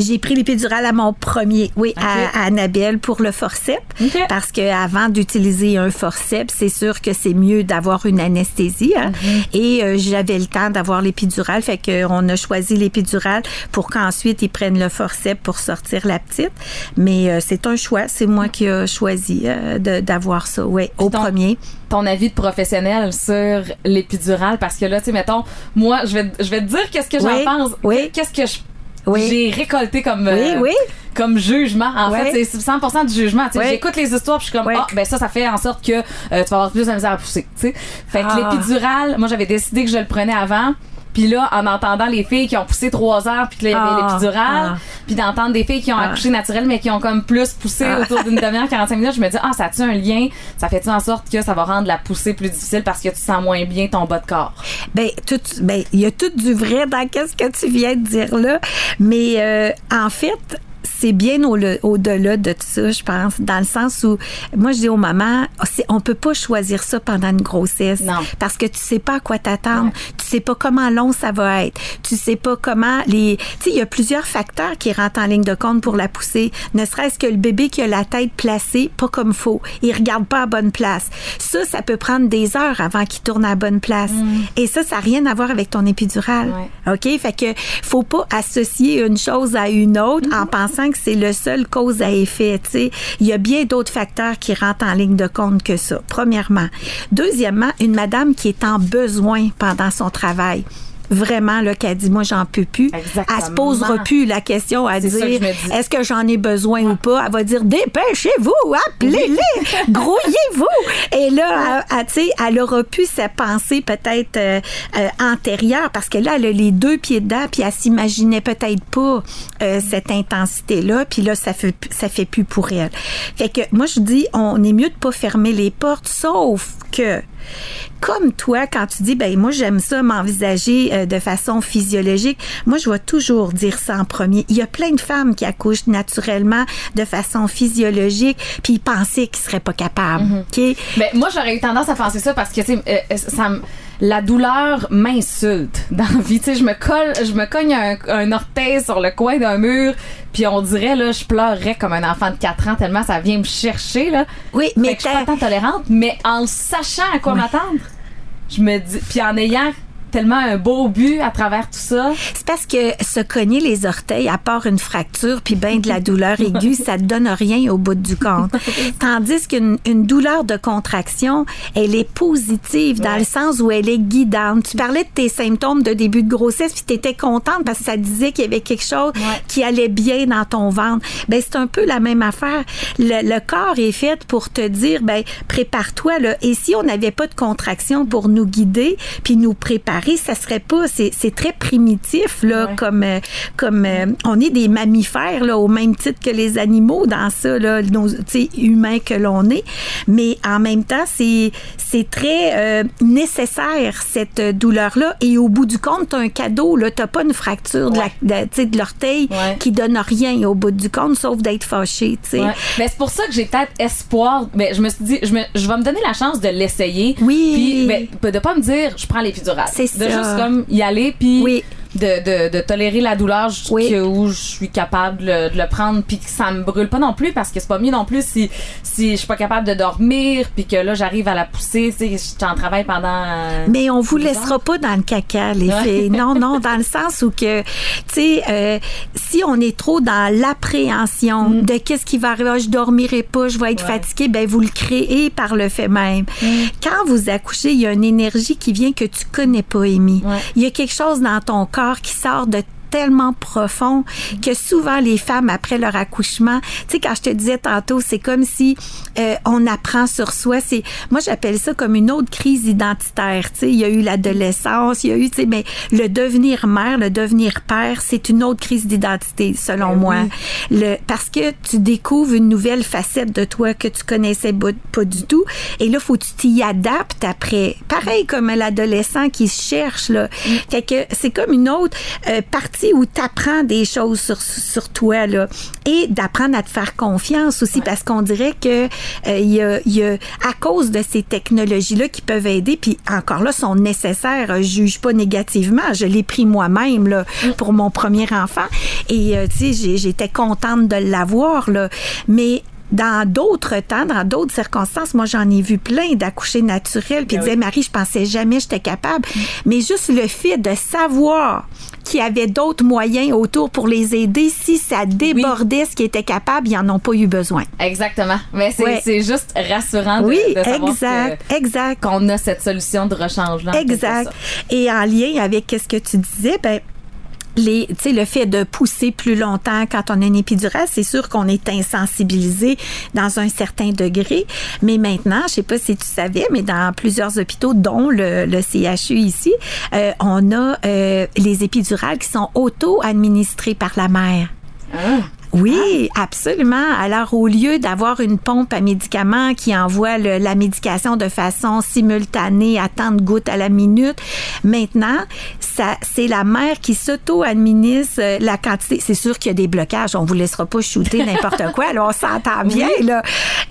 J'ai pris l'épidurale à mon premier, oui, à, à Annabelle pour le forceps. Ok. Parce que avant d'utiliser un forceps, c'est sûr que c'est mieux d'avoir une anesthésie. hein. Et euh, j'avais le temps d'avoir l'épidurale, fait qu'on a choisi l'épidurale pour qu'ensuite ils prennent le forceps pour sortir la petite. Mais euh, c'est un choix, c'est moi qui ai choisi euh, de- d'avoir ça, oui, au ton- premier. ton avis de professionnel sur l'épidurale? Parce que là tu sais mettons moi je vais je vais te dire qu'est-ce que j'en Oui, pense oui. qu'est-ce que je Oui. j'ai récolté comme Oui, euh, oui. comme jugement en fait c'est 100% du jugement tu sais Oui. j'écoute les histoires puis je suis comme ah ben ça ça fait en sorte que euh, tu vas avoir plus de misère à pousser tu sais fait que Ah. l'épidurale moi j'avais décidé que je le prenais avant puis là, en entendant les filles qui ont poussé trois heures puis que là, il y avait Ah, l'épidurale, ah. puis d'entendre des filles qui ont Ah. accouché naturel mais qui ont comme plus poussé autour d'une demi-heure, 45 minutes, je me dis, ah, ça a-tu un lien? Ça fait-tu en sorte que ça va rendre la poussée plus difficile parce que tu sens moins bien ton bas de corps? Ben, tout, ben, il y a tout du vrai dans qu'est-ce que tu viens de dire là, mais euh, en fait, c'est bien au- au-delà de tout ça, je pense, dans le sens où, moi, je dis aux mamans, on peut pas choisir ça pendant une grossesse. Non. Parce que tu sais pas à quoi t'attendre. Tu sais pas comment long ça va être. Tu sais pas comment les, tu sais, il y a plusieurs facteurs qui rentrent en ligne de compte pour la poussée. Ne serait-ce que le bébé qui a la tête placée pas comme faut. Il regarde pas à bonne place. Ça, ça peut prendre des heures avant qu'il tourne à la bonne place. Et ça, ça n'a rien à voir avec ton épidurale. OK? Fait que faut pas associer une chose à une autre en pensant que c'est le seul cause à effet. Il y a bien d'autres facteurs qui rentrent en ligne de compte que ça, premièrement. Deuxièmement, une madame qui est en besoin pendant son travail. Vraiment, là, a dit, moi, j'en peux plus. Exactement. Elle se posera plus la question à que dire, est-ce que j'en ai besoin ou pas? Elle va dire, dépêchez-vous, appelez-les, grouillez-vous. Et là, elle, elle, tu sais, elle aura pu sa pensée peut-être euh, euh, antérieure parce que là, elle a les deux pieds dedans, puis elle s'imaginait peut-être pas euh, cette intensité-là, puis là, ça fait, ça fait plus pour elle. Fait que moi, je dis, on est mieux de pas fermer les portes, sauf que comme toi, quand tu dis, ben moi j'aime ça m'envisager euh, de façon physiologique, moi je vais toujours dire ça en premier. Il y a plein de femmes qui accouchent naturellement de façon physiologique, puis ils pensaient qu'ils seraient pas capables. OK? Ben, moi, j'aurais eu tendance à penser ça parce que, tu sais, euh, ça me- la douleur m'insulte dans la vie. Tu sais, je me colle, je me cogne un, un orteil sur le coin d'un mur, puis on dirait, là, je pleurerais comme un enfant de 4 ans tellement ça vient me chercher, là. Oui, Fait mais que je suis pas tant tolérante, mais en le sachant à quoi m'attendre, je me dis, puis en ayant tellement un beau but à travers tout ça. C'est parce que se cogner les orteils, à part une fracture puis ben de la douleur aiguë, ça te donne rien au bout du compte. Tandis qu'une une douleur de contraction, elle est positive dans Ouais. le sens où elle est guidante. Tu parlais de tes symptômes de début de grossesse puis tu étais contente parce que ça disait qu'il y avait quelque chose Ouais. qui allait bien dans ton ventre. Ben c'est un peu la même affaire. Le, le corps est fait pour te dire ben prépare-toi là. Et si on n'avait pas de contraction pour nous guider puis nous préparer, ça serait pas. C'est c'est très primitif là, Ouais. comme euh, comme euh, on est des mammifères là, au même titre que les animaux dans ça là, nos tu sais, humains que l'on est. Mais en même temps, c'est c'est très euh, nécessaire cette douleur là. Et au bout du compte, t'as un cadeau là. T'as pas une fracture de la- de, tu sais, de l'orteil Ouais. qui donne rien au bout du compte, sauf d'être fâché. tu sais. Ben, c'est pour ça que j'ai peut-être espoir. Ben, je me suis dit, je, me, je vais me donner la chance de l'essayer. Oui. Puis, ben, de pas me dire, je prends l'épidurale. C'est De ça. juste comme y aller, puis Oui. De, de, tolérer la douleur Oui. que, où je suis capable de le, de le prendre puis que ça me brûle pas non plus parce que c'est pas mieux non plus si si je suis pas capable de dormir puis que là j'arrive à la pousser tu sais je suis en travail pendant Mais on vous laissera heures. pas dans le caca, les Ouais. filles. Non, non, dans le sens où que, tu sais, euh, si on est trop dans l'appréhension de qu'est-ce qui va arriver, Ah, je dormirai pas, je vais être Mm. Ouais. Mm. fatiguée, ben vous le créez par le fait même. Quand vous accouchez, il y a une énergie qui vient que tu connais pas, Amy. Ouais. Il y a quelque chose dans ton corps qui sort de tellement profond que souvent les femmes après leur accouchement, tu sais quand je te disais tantôt, c'est comme si euh, on apprend sur soi, c'est moi j'appelle ça comme une autre crise identitaire, tu sais, il y a eu l'adolescence, il y a eu tu sais mais le devenir mère, le devenir père, c'est une autre crise d'identité selon Ben moi. oui. Le parce que tu découvres une nouvelle facette de toi que tu connaissais pas, pas du tout et là faut que tu t'y adaptes après. Pareil comme l'adolescent qui se cherche là. Fait que c'est comme une autre euh, partie où tu apprends des choses sur, sur toi là et d'apprendre à te faire confiance aussi parce qu'on dirait que euh, il y, y a à cause de ces technologies là qui peuvent aider puis encore là sont nécessaires, euh, je juge pas négativement, je l'ai pris moi-même là pour mon premier enfant. Et euh, tu sais j'étais contente de l'avoir là. Mais dans d'autres temps, dans d'autres circonstances, moi j'en ai vu plein d'accoucher naturels puis Ben ils disaient Marie, je pensais jamais j'étais capable, mais juste le fait de savoir qu'il y avait d'autres moyens autour pour les aider si ça débordait ce qui était capable, ils en ont pas eu besoin. exactement mais c'est Ouais. juste rassurant de, oui, de savoir exact, que- exact. qu'on a cette solution de rechange là Exact. Et en lien avec ce que tu disais, ben les, le fait de pousser plus longtemps quand on a une épidurale, c'est sûr qu'on est insensibilisé dans un certain degré. Mais maintenant, je sais pas si tu savais, mais dans plusieurs hôpitaux, dont le, le CHU ici, euh, on a euh, les épidurales qui sont auto-administrées par la mère. Ah. Oui, absolument. Alors, au lieu d'avoir une pompe à médicaments qui envoie le- la médication de façon simultanée à tant de gouttes à la minute, maintenant, ça, c'est la mère qui s'auto-administre euh, la quantité. C'est sûr qu'il y a des blocages. On vous laissera pas shooter n'importe quoi. Là, on s'entend bien, là.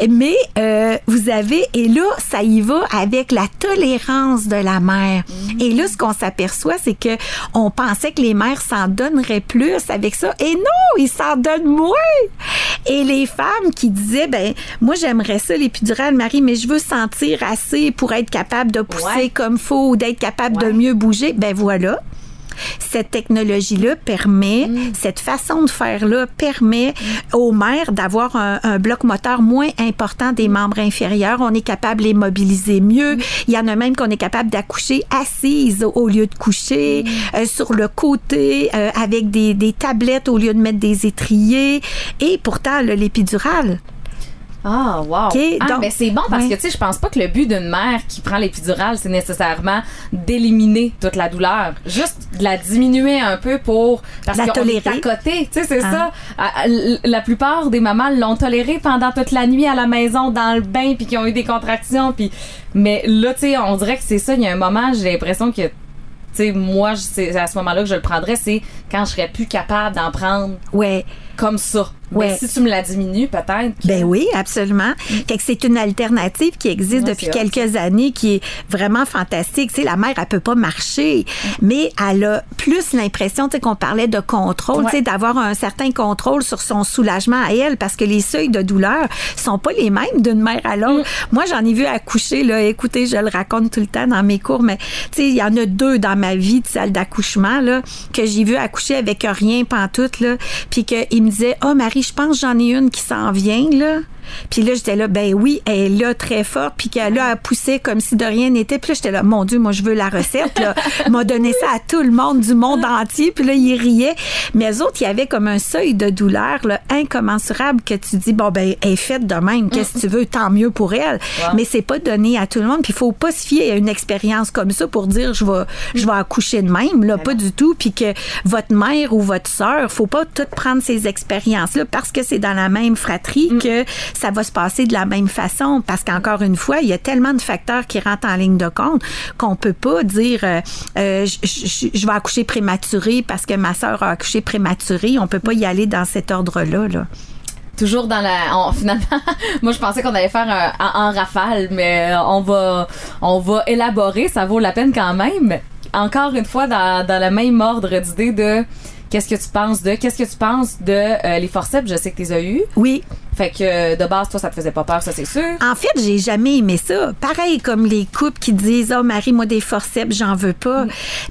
Mais euh, vous avez, et là, ça y va avec la tolérance de la mère. Et là, ce qu'on s'aperçoit, c'est que on pensait que les mères s'en donneraient plus avec ça. Et non, ils s'en donnent Et les femmes qui disaient, ben, moi, j'aimerais ça, l'épidurale, Marie, mais je veux sentir assez pour être capable de pousser Ouais. comme faut ou d'être capable de mieux bouger. Ben, voilà. Cette technologie-là permet, cette façon de faire-là permet aux mères d'avoir un, un bloc moteur moins important des membres inférieurs. On est capable de les mobiliser mieux. Il y en a même qu'on est capable d'accoucher assise au- au lieu de coucher, euh, sur le côté, euh, avec des, des tablettes au lieu de mettre des étriers. Et pourtant, l'épidurale, Ah, wow. OK, ah, donc- ben c'est bon parce que, tu sais, je pense pas que le but d'une mère qui prend l'épidurale, c'est nécessairement d'éliminer toute la douleur. Juste de la diminuer un peu pour. Parce La qu'on est à côté. Tu sais, c'est Ah. ça. Ah, La plupart des mamans l'ont toléré pendant toute la nuit à la maison, dans le bain, puis qui ont eu des contractions. Puis... Mais là, tu sais, on dirait que c'est ça. Il y a un moment, j'ai l'impression que. Tu sais, moi, c'est à ce moment-là que je le prendrais, c'est quand je serais plus capable d'en prendre ouais. comme ça. Ouais. Mais si tu me la diminues, peut-être. que- Ben oui, absolument. Fait que c'est une alternative qui existe Ouais, depuis hot, quelques années qui est vraiment fantastique. Tu sais, la mère, elle peut pas marcher, mais elle a plus l'impression, tu sais, qu'on parlait de contrôle, Ouais. tu sais, d'avoir un certain contrôle sur son soulagement à elle parce que les seuils de douleur sont pas les mêmes d'une mère à l'autre. Moi, j'en ai vu accoucher, là. Écoutez, je le raconte tout le temps dans mes cours, mais tu sais, il y en a deux dans ma vie de salle d'accouchement, là, que j'ai vu accoucher avec rien pantoute, là. Puis qu'il me disait, oh, Marie, je pense que j'en ai une qui s'en vient, là. Puis là, j'étais là, ben oui, elle est là très fort, puis qu'elle elle poussait comme si de rien n'était. Puis là, j'étais là, mon Dieu, moi, je veux la recette, là. M'a donné ça à tout le monde du monde entier, puis là, ils riaient. Mais eux autres, il y avait comme un seuil de douleur, là, incommensurable, que tu dis, bon, ben, elle est faite de même, qu'est-ce que tu veux, tant mieux pour elle. Wow. Mais c'est pas donné à tout le monde, puis il faut pas se fier à une expérience comme ça pour dire, je vais, je vais accoucher de même, là, pas du tout, puis que votre mère ou votre sœur, faut pas tout prendre ces expériences-là parce que c'est dans la même fratrie que ça va se passer de la même façon. Parce qu'encore une fois, il y a tellement de facteurs qui rentrent en ligne de compte qu'on peut pas dire euh, euh, je, je- je vais accoucher prématuré parce que ma sœur a accouché prématuré. On peut pas y aller dans cet ordre-là. Là. toujours dans la on- finalement moi je pensais qu'on allait faire un, en, en rafale mais euh, on va on va élaborer ça vaut la peine quand même encore une fois, dans, dans le même ordre d'idée de qu'est-ce que tu penses de, qu'est-ce que tu penses de euh, les forceps? Je sais que tu les as eus. Oui. Fait que euh, de base, toi, ça te faisait pas peur, ça, c'est sûr. En fait, j'ai jamais aimé ça. Pareil comme les couples qui disent Oh Marie, moi des forceps, j'en veux pas.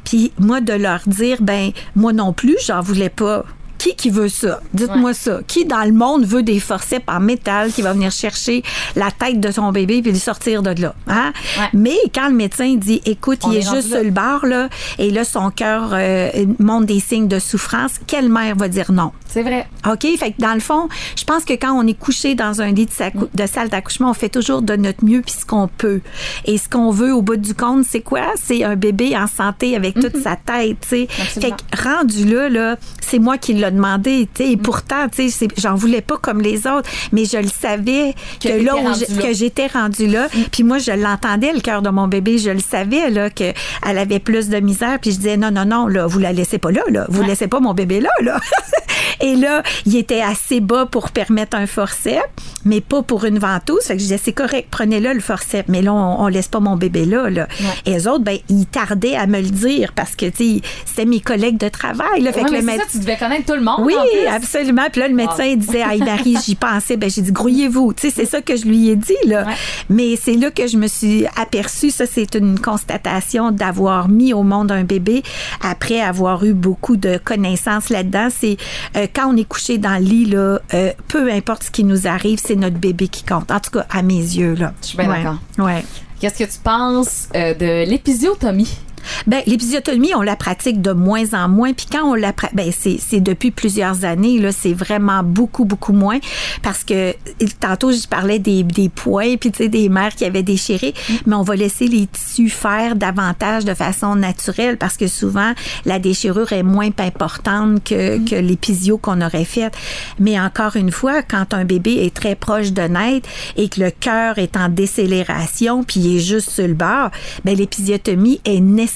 Puis moi de leur dire ben moi non plus, j'en voulais pas. Qui qui veut ça? Dites-moi ça. Qui dans le monde veut des forceps en métal qui va venir chercher la tête de son bébé puis le sortir de là? Hein? Ouais. Mais quand le médecin dit écoute, On il est juste là. sur le bord là, et là son cœur euh, montre des signes de souffrance, quelle mère va dire non? C'est vrai. OK? Fait que dans le fond, je pense que quand on est couché dans un lit de, sa- de salle d'accouchement, on fait toujours de notre mieux puis ce qu'on peut. Et ce qu'on veut au bout du compte, c'est quoi? C'est un bébé en santé avec toute sa tête, tu sais. Fait que rendu là, là, c'est moi qui l'ai demandé, tu sais. Et pourtant, tu sais, j'en voulais pas comme les autres, mais je le savais Que là, où que j'étais rendue là. Puis moi, je l'entendais, le cœur de mon bébé. Je le savais, là, qu'elle avait plus de misère. Puis je disais, non, non, non, là, vous la laissez pas là, là. Vous laissez pas mon bébé là, là. Et là, il était assez bas pour permettre un forceps, mais pas pour une ventouse. Fait que je disais, c'est correct, prenez-le le forceps. Mais là, on, on laisse pas mon bébé là, là. Et les autres, ben, ils tardaient à me le dire parce que, tu sais, c'était mes collègues de travail, là. Fait Ouais, que mais le médecin- ça, tu devais connaître tout le monde. oui, en plus. absolument. Puis là, le médecin il disait, ah, Marie, j'y pensais. Ben, j'ai dit, grouillez-vous. Tu sais, c'est ça que je lui ai dit, là. Ouais. Mais c'est là que je me suis aperçue, ça, c'est une constatation d'avoir mis au monde un bébé après avoir eu beaucoup de connaissances là-dedans. C'est euh, quand on est couché dans le lit, là, euh, peu importe ce qui nous arrive, c'est notre bébé qui compte. En tout cas, à mes yeux, là. Je suis bien Ouais. d'accord. Ouais. Qu'est-ce que tu penses euh, de l'épisiotomie? Ben, l'épisiotomie, on la pratique de moins en moins. Puis quand on la pratique, ben, c'est, c'est depuis plusieurs années, là, c'est vraiment beaucoup, beaucoup moins. Parce que tantôt, je parlais des, des poids, puis tu sais, des mères qui avaient déchiré. Mais on va laisser les tissus faire davantage de façon naturelle parce que souvent, la déchirure est moins importante que, que l'épisio qu'on aurait faite. Mais encore une fois, quand un bébé est très proche de naître et que le cœur est en décélération puis il est juste sur le bord, ben l'épisiotomie est nécessaire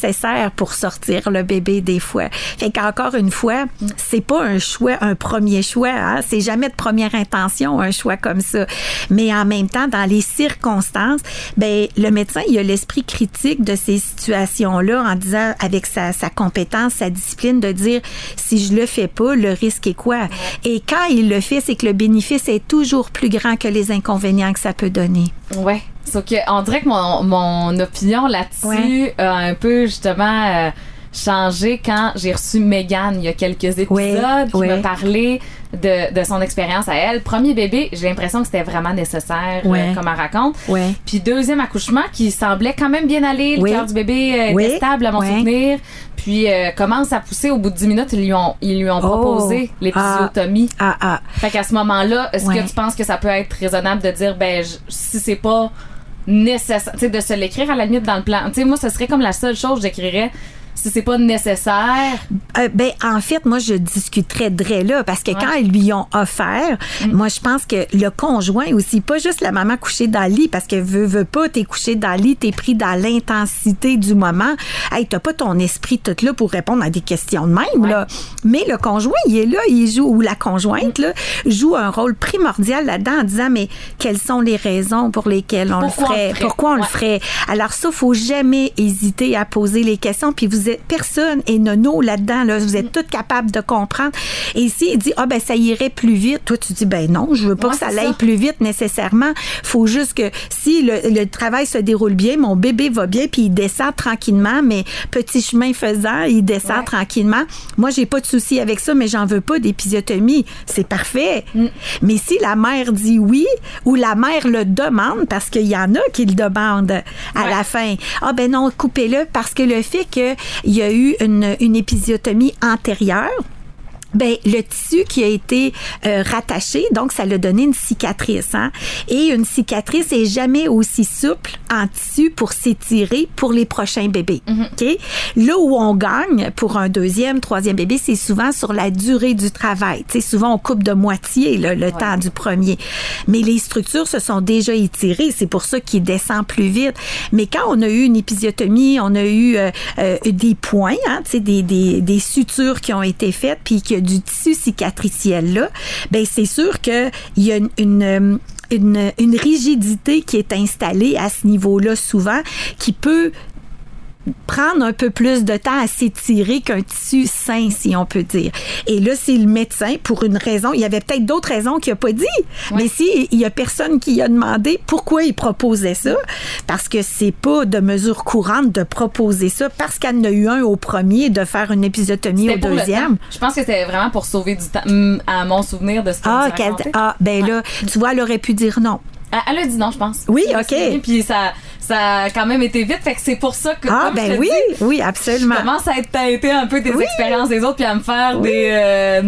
pour sortir le bébé des fois. Fait qu'encore une fois, c'est pas un choix, un premier choix. Hein? C'est jamais de première intention un choix comme ça. Mais en même temps, dans les circonstances, ben le médecin il a l'esprit critique de ces situations-là en disant avec sa, sa compétence, sa discipline de dire si je le fais pas, le risque est quoi? Et quand il le fait, c'est que le bénéfice est toujours plus grand que les inconvénients que ça peut donner. Ouais. Sauf que on dirait que mon, mon opinion là-dessus Ouais. a un peu justement euh, changé quand j'ai reçu Megan il y a quelques épisodes Ouais, qui ouais. m'a parlé de, de son expérience à elle. Premier bébé, j'ai l'impression que c'était vraiment nécessaire, euh, comme elle raconte. Puis deuxième accouchement qui semblait quand même bien aller, le cœur du bébé euh, était stable à mon souvenir. Puis euh, commence à pousser au bout de 10 minutes, ils lui ont, ils lui ont Oh. proposé l'épisiotomie. Ah ah. Fait qu'à ce moment-là, est-ce que tu penses que ça peut être raisonnable de dire, ben, je- si c'est pas nécessaire, de se l'écrire à la limite dans le plan. Tu sais, moi, ce serait comme la seule chose que j'écrirais si c'est pas nécessaire. Euh, ben, en fait, moi, je discuterais de là parce que Ouais. quand ils lui ont offert, moi, je pense que le conjoint aussi, pas juste la maman couchée dans le lit, parce que veut, veut pas, t'es couché dans le lit, t'es pris dans l'intensité du moment. Hey, t'as pas ton esprit tout là pour répondre à des questions de même, Ouais. là. Mais le conjoint, il est là, il joue, ou la conjointe, là, joue un rôle primordial là-dedans en disant, mais quelles sont les raisons pour lesquelles on Pourquoi le ferait? Pourquoi on le ferait? Alors ça, faut jamais hésiter à poser les questions. Puis vous êtes personne et nono là-dedans. Là, vous êtes toutes capables de comprendre. Et ici, il dit ah ben ça irait plus vite. Toi, tu dis ben non, je veux pas Ouais, que ça aille plus vite nécessairement. Faut juste que si le, le travail se déroule bien, mon bébé va bien, puis il descend tranquillement, mais petit chemin faisant, il descend Ouais. tranquillement. Moi, j'ai pas de souci avec ça, mais j'en veux pas d'épisiotomie. C'est parfait. Mm. Mais si la mère dit oui ou la mère le demande, parce qu'il y en a qui le demandent à Ouais. la fin, ah ben non, coupez-le parce que le fait qu'il y a eu une, une épisiotomie antérieure, ben, le tissu qui a été euh, rattaché, donc ça l'a donné une cicatrice. Hein? Et une cicatrice est jamais aussi souple en tissu pour s'étirer pour les prochains bébés. OK? Là où on gagne pour un deuxième, troisième bébé, c'est souvent sur la durée du travail. Tu sais, souvent, on coupe de moitié là, le temps du premier. Mais les structures se sont déjà étirées. C'est pour ça qu'il descend plus vite. Mais quand on a eu une épisiotomie, on a eu euh, euh, des points, hein, tu sais, des, des, des sutures qui ont été faites, puis a du tissu cicatriciel là, ben c'est sûr qu'il y a euh, une, une rigidité qui est installée à ce niveau-là souvent, qui peut prendre un peu plus de temps à s'étirer qu'un tissu sain, si on peut dire. Et là, c'est le médecin, pour une raison, il y avait peut-être d'autres raisons qu'il n'a pas dit, mais si il y a personne qui a demandé pourquoi il proposait ça, parce que c'est pas de mesure courante de proposer ça, parce qu'elle en a eu un au premier, de faire une épisotomie au deuxième. Je pense que c'était vraiment pour sauver du temps, hum, à mon souvenir de ce qu'on Ah, ah, ben là, tu vois, elle aurait pu dire non. Elle- a dit non, je pense. Oui, ok. Puis ça, ça a quand même été vite, fait que c'est pour ça que. Ah, je ben oui, dis, oui, Je absolument. commence à être têtée un peu des Oui. expériences des autres puis à me faire des euh,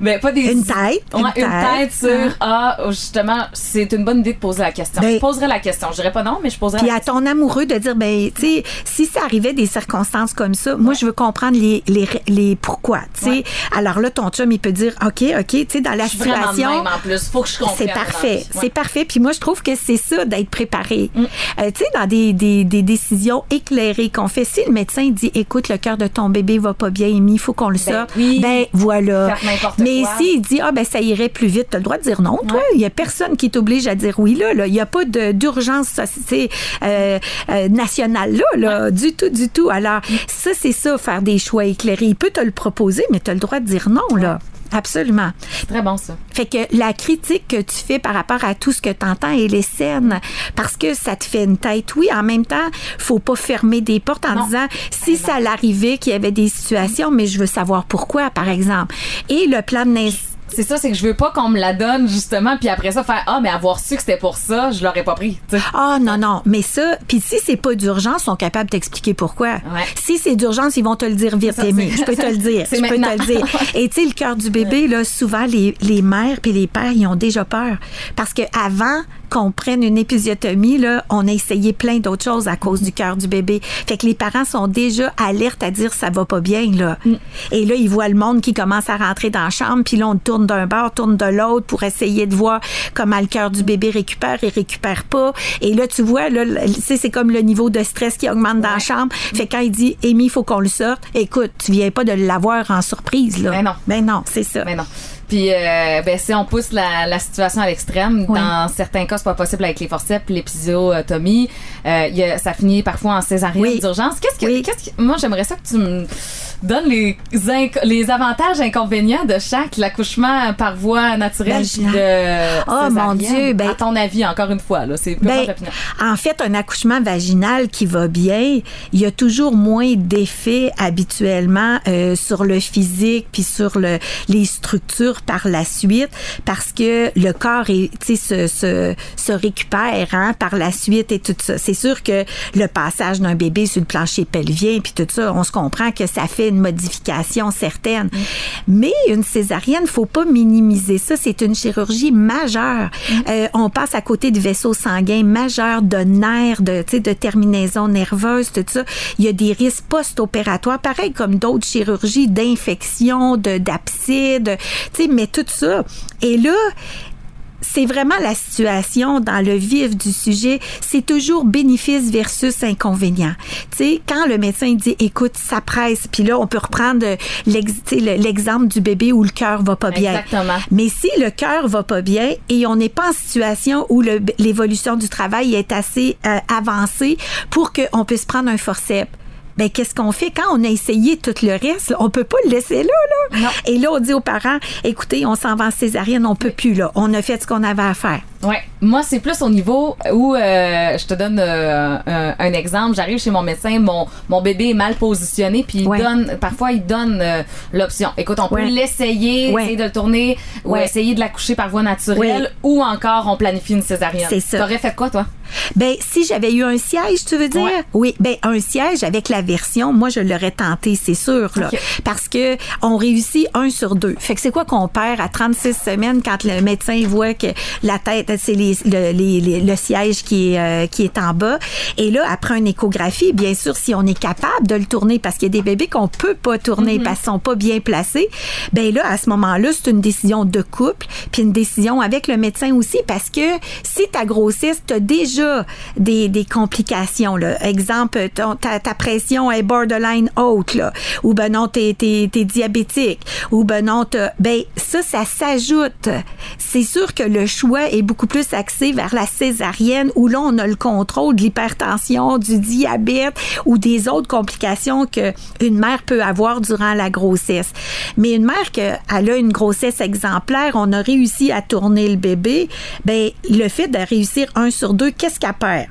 ben pas des Une tête, Ouais, une une, tête, tête. sur ah justement c'est une bonne idée de poser la question. Ben- je poserais la question, je dirais pas non mais je poserais Puis la à ton amoureux de dire, ben, tu sais, si ça arrivait des circonstances comme ça, moi, je veux comprendre les, les, les pourquoi, tu sais. Ouais. Alors là, ton chum, il peut dire, OK, OK, tu sais, dans la Je situation. même en plus, faut que je comprenne. C'est parfait, c'est parfait. Puis moi, je trouve que c'est ça d'être préparé. Mm. Euh, tu sais, dans des, des, des décisions éclairées qu'on fait, si le médecin dit, écoute, le cœur de ton bébé va pas bien, Amy, il faut qu'on le sorte, oui. ben voilà. Mais s'il dit, ah ben ça irait plus vite, t'as le droit de dire non, toi. Il y a personne qui t'oblige à dire oui là. là. Il y a pas d'urgence euh, euh, nationale là, là, du tout, du tout. Alors ça, c'est ça, faire des choix éclairés. Il peut te le proposer, mais tu as le droit de dire non là. Absolument. Très bon ça. Fait que la critique que tu fais par rapport à tout ce que tu entends, elle est saine parce que ça te fait une tête. Oui, en même temps, faut pas fermer des portes en Non. disant si ça l'arrivait qu'il y avait des situations, mais je veux savoir pourquoi, par exemple. Et le plan de C'est ça, c'est que je veux pas qu'on me la donne justement puis après ça faire ah mais avoir su que c'était pour ça, je l'aurais pas pris. Ah non non, mais ça, puis si c'est pas d'urgence, ils sont capables de t'expliquer pourquoi. Ouais. Si c'est d'urgence, ils vont te le dire vite, Amy. Je peux te le dire. Je peux te le dire. Et tu sais, le cœur du bébé, là, souvent les, les mères puis les pères, ils ont déjà peur parce que avant qu'on prenne une épisiotomie, là, on a essayé plein d'autres choses à cause du cœur du bébé. Fait que les parents sont déjà alertes à dire ça va pas bien là. Mm. Et là, ils voient le monde qui commence à rentrer dans la chambre, puis là on tourne d'un bord, tourne de l'autre pour essayer de voir comment le cœur du bébé récupère et récupère pas. Et là, tu vois, là, c'est comme le niveau de stress qui augmente dans la chambre. Fait que quand il dit, Amy, il faut qu'on le sorte, écoute, tu viens pas de l'avoir en surprise, là. Ben non. Ben non, c'est ça. Mais non. Puis, euh, ben, si on pousse la, la situation à l'extrême, Oui. dans certains cas, c'est pas possible avec les forceps, l'épisiotomie. Euh, il y a- ça finit parfois en césarienne Oui. d'urgence. Qu'est-ce que, Oui. qu'est-ce que, moi, j'aimerais ça que tu me donnes les, les avantages, inconvénients de chaque, l'accouchement par voie naturelle Vaginal. de Oh, mon. Dieu, ben- à ton avis, encore une fois, là, c'est Ben, en fait, un accouchement vaginal qui va bien, il y a toujours moins d'effets habituellement euh, sur le physique puis sur le, les structures par la suite parce que le corps est, se, se, se récupère hein, par la suite et tout ça. C'est sûr que le passage d'un bébé sur le plancher pelvien puis tout ça, on se comprend que ça fait une modification certaine. Mais une césarienne, faut pas minimiser ça. C'est une chirurgie majeure. Euh, on passe à côté de vaisseaux sanguins majeurs, de nerfs, de, terminaisons nerveuses, tout ça. Il y a des risques post-opératoires, pareil comme d'autres chirurgies d'infection, de d'abcide, tu sais, mais tout ça. Et là, c'est vraiment la situation dans le vif du sujet. C'est toujours bénéfice versus inconvénient. Tu sais, quand le médecin dit, écoute, ça presse, puis là, on peut reprendre euh, l'exemple du bébé où le cœur va pas bien. Exactement. Mais si le cœur va pas bien et on n'est pas en situation où l'évolution du travail est assez euh, avancée pour qu'on puisse prendre un forceps, ben qu'est-ce qu'on fait? Quand on a essayé tout le reste? On peut pas le laisser là, là. Non. Et là, on dit aux parents, écoutez, on s'en va en césarienne, on peut plus là. On a fait ce qu'on avait à faire. Ouais, moi c'est plus au niveau où euh, je te donne euh, un, un exemple. J'arrive chez mon médecin, mon mon bébé est mal positionné, puis il Ouais. donne parfois il donne euh, l'option. Écoute, on peut Ouais. l'essayer, Ouais. essayer de le tourner, ou essayer de l'accoucher par voie naturelle, ou encore on planifie une césarienne. C'est ça. T'aurais fait quoi toi? Ben, si j'avais eu un siège, tu veux dire? Ouais. Oui, ben un siège avec la version, moi je l'aurais tenté, c'est sûr, là. Parce que on réussit un sur deux. Fait que c'est quoi qu'on perd à 36 semaines quand le médecin voit que la tête, c'est les, le, les- les- le siège qui est, euh, qui est en bas. Et là, après une échographie, bien sûr, si on est capable de le tourner, parce qu'il y a des bébés qu'on peut pas tourner parce qu'ils sont pas bien placés, ben là, à ce moment-là, c'est une décision de couple, puis une décision avec le médecin aussi, parce que si ta grossesse, t'as déjà des, des complications, là. Exemple, ton- ta, ta pression est borderline haute, là. Ou ben non, t'es, t'es, t'es diabétique. Ou ben non, t'as- ben ça, ça s'ajoute. C'est sûr que le choix est beaucoup plus axé vers la césarienne où là, on a le contrôle de l'hypertension, du diabète ou des autres complications qu'une mère peut avoir durant la grossesse. Mais une mère qui a une grossesse exemplaire, on a réussi à tourner le bébé, ben le fait de réussir un sur deux, qu'est-ce qu'elle perd?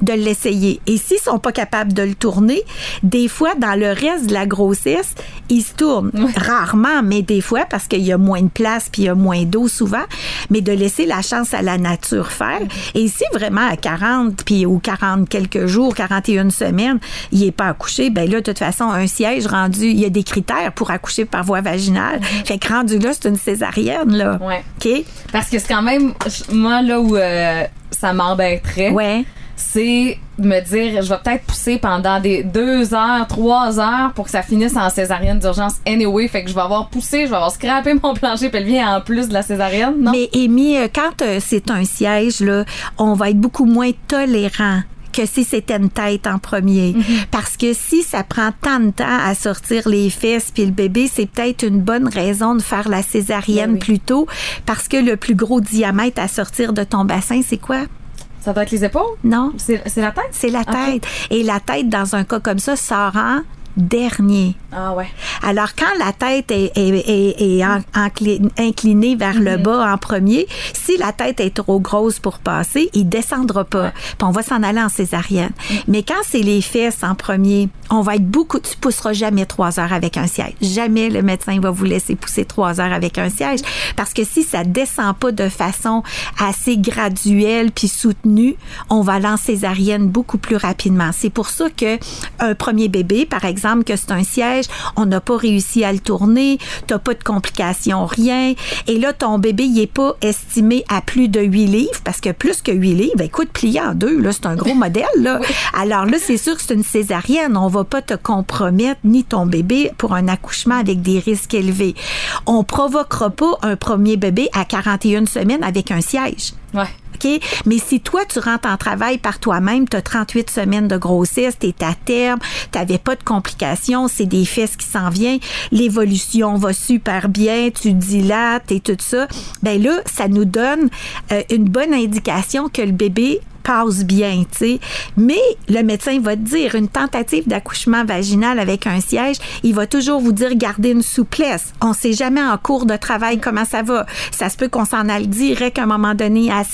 De l'essayer. Et s'ils sont pas capables de le tourner, des fois, dans le reste de la grossesse, ils se tournent. Rarement, mais des fois, parce qu'il y a moins de place puis il y a moins d'eau souvent, mais de laisser la chance à la nature faire. Et si vraiment à 40 puis ou 40 quelques jours, 41 semaines, il est pas accouché, ben là, de toute façon, un siège rendu, il y a des critères pour accoucher par voie vaginale. Fait que rendu là, c'est une césarienne, là. Ouais. OK? Parce que c'est quand même, moi, là où euh, ça m'embêterait. Ouais c'est de me dire je vais peut-être pousser pendant des deux heures, trois heures pour que ça finisse en césarienne d'urgence anyway. Fait que je vais avoir poussé, je vais avoir scrappé mon plancher pelvien en plus de la césarienne, non? Mais Amy, euh, quand euh, c'est un siège, là, on va être beaucoup moins tolérant que si c'était une tête en premier. Mhm. Parce que si ça prend tant de temps à sortir les fesses puis le bébé, c'est peut-être une bonne raison de faire la césarienne Ben oui. plus tôt parce que le plus gros diamètre à sortir de ton bassin, c'est quoi? Ça doit être les épaules? Non? C'est la tête? C'est la tête. Et la tête, dans un cas comme ça, sort en dernier. Ah ouais. Alors, quand la tête est, est- est- est en- encli- inclinée vers le bas en premier, si la tête est trop grosse pour passer, il descendra pas. Puis on va s'en aller en césarienne. Mais quand c'est les fesses en premier, on va être beaucoup... Tu pousseras jamais trois heures avec un siège. Jamais le médecin va vous laisser pousser trois heures avec un siège. Parce que si ça descend pas de façon assez graduelle puis soutenue, on va aller en césarienne beaucoup plus rapidement. C'est pour ça que un premier bébé, par exemple, que c'est un siège, on n'a pas réussi à le tourner, t'as pas de complications, rien. Et là, ton bébé, il est pas estimé à plus de 8 livres, parce que plus que 8 livres, écoute, plié en deux, là, c'est un gros modèle, là. Alors là, c'est sûr que c'est une césarienne. On va pas te compromettre, ni ton bébé, pour un accouchement avec des risques élevés. On provoquera pas un premier bébé à 41 semaines avec un siège. Ouais. Mais si toi, tu rentres en travail par toi-même, tu as 38 semaines de grossesse, tu es à terme, tu n'avais pas de complications, c'est des fesses qui s'en viennent, l'évolution va super bien, tu dilates et tout ça, ben là, ça nous donne euh, une bonne indication que le bébé passe bien, tu sais. Mais le médecin va te dire une tentative d'accouchement vaginal avec un siège, il va toujours vous dire gardez une souplesse. On sait jamais en cours de travail comment ça va. Ça se peut qu'on s'en aille direct à un moment donné à la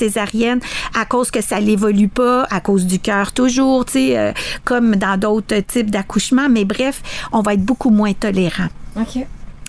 à cause que ça l'évolue pas, à cause du cœur toujours, tu sais, euh, comme dans d'autres types d'accouchement. Mais bref, on va être beaucoup moins tolérant. OK.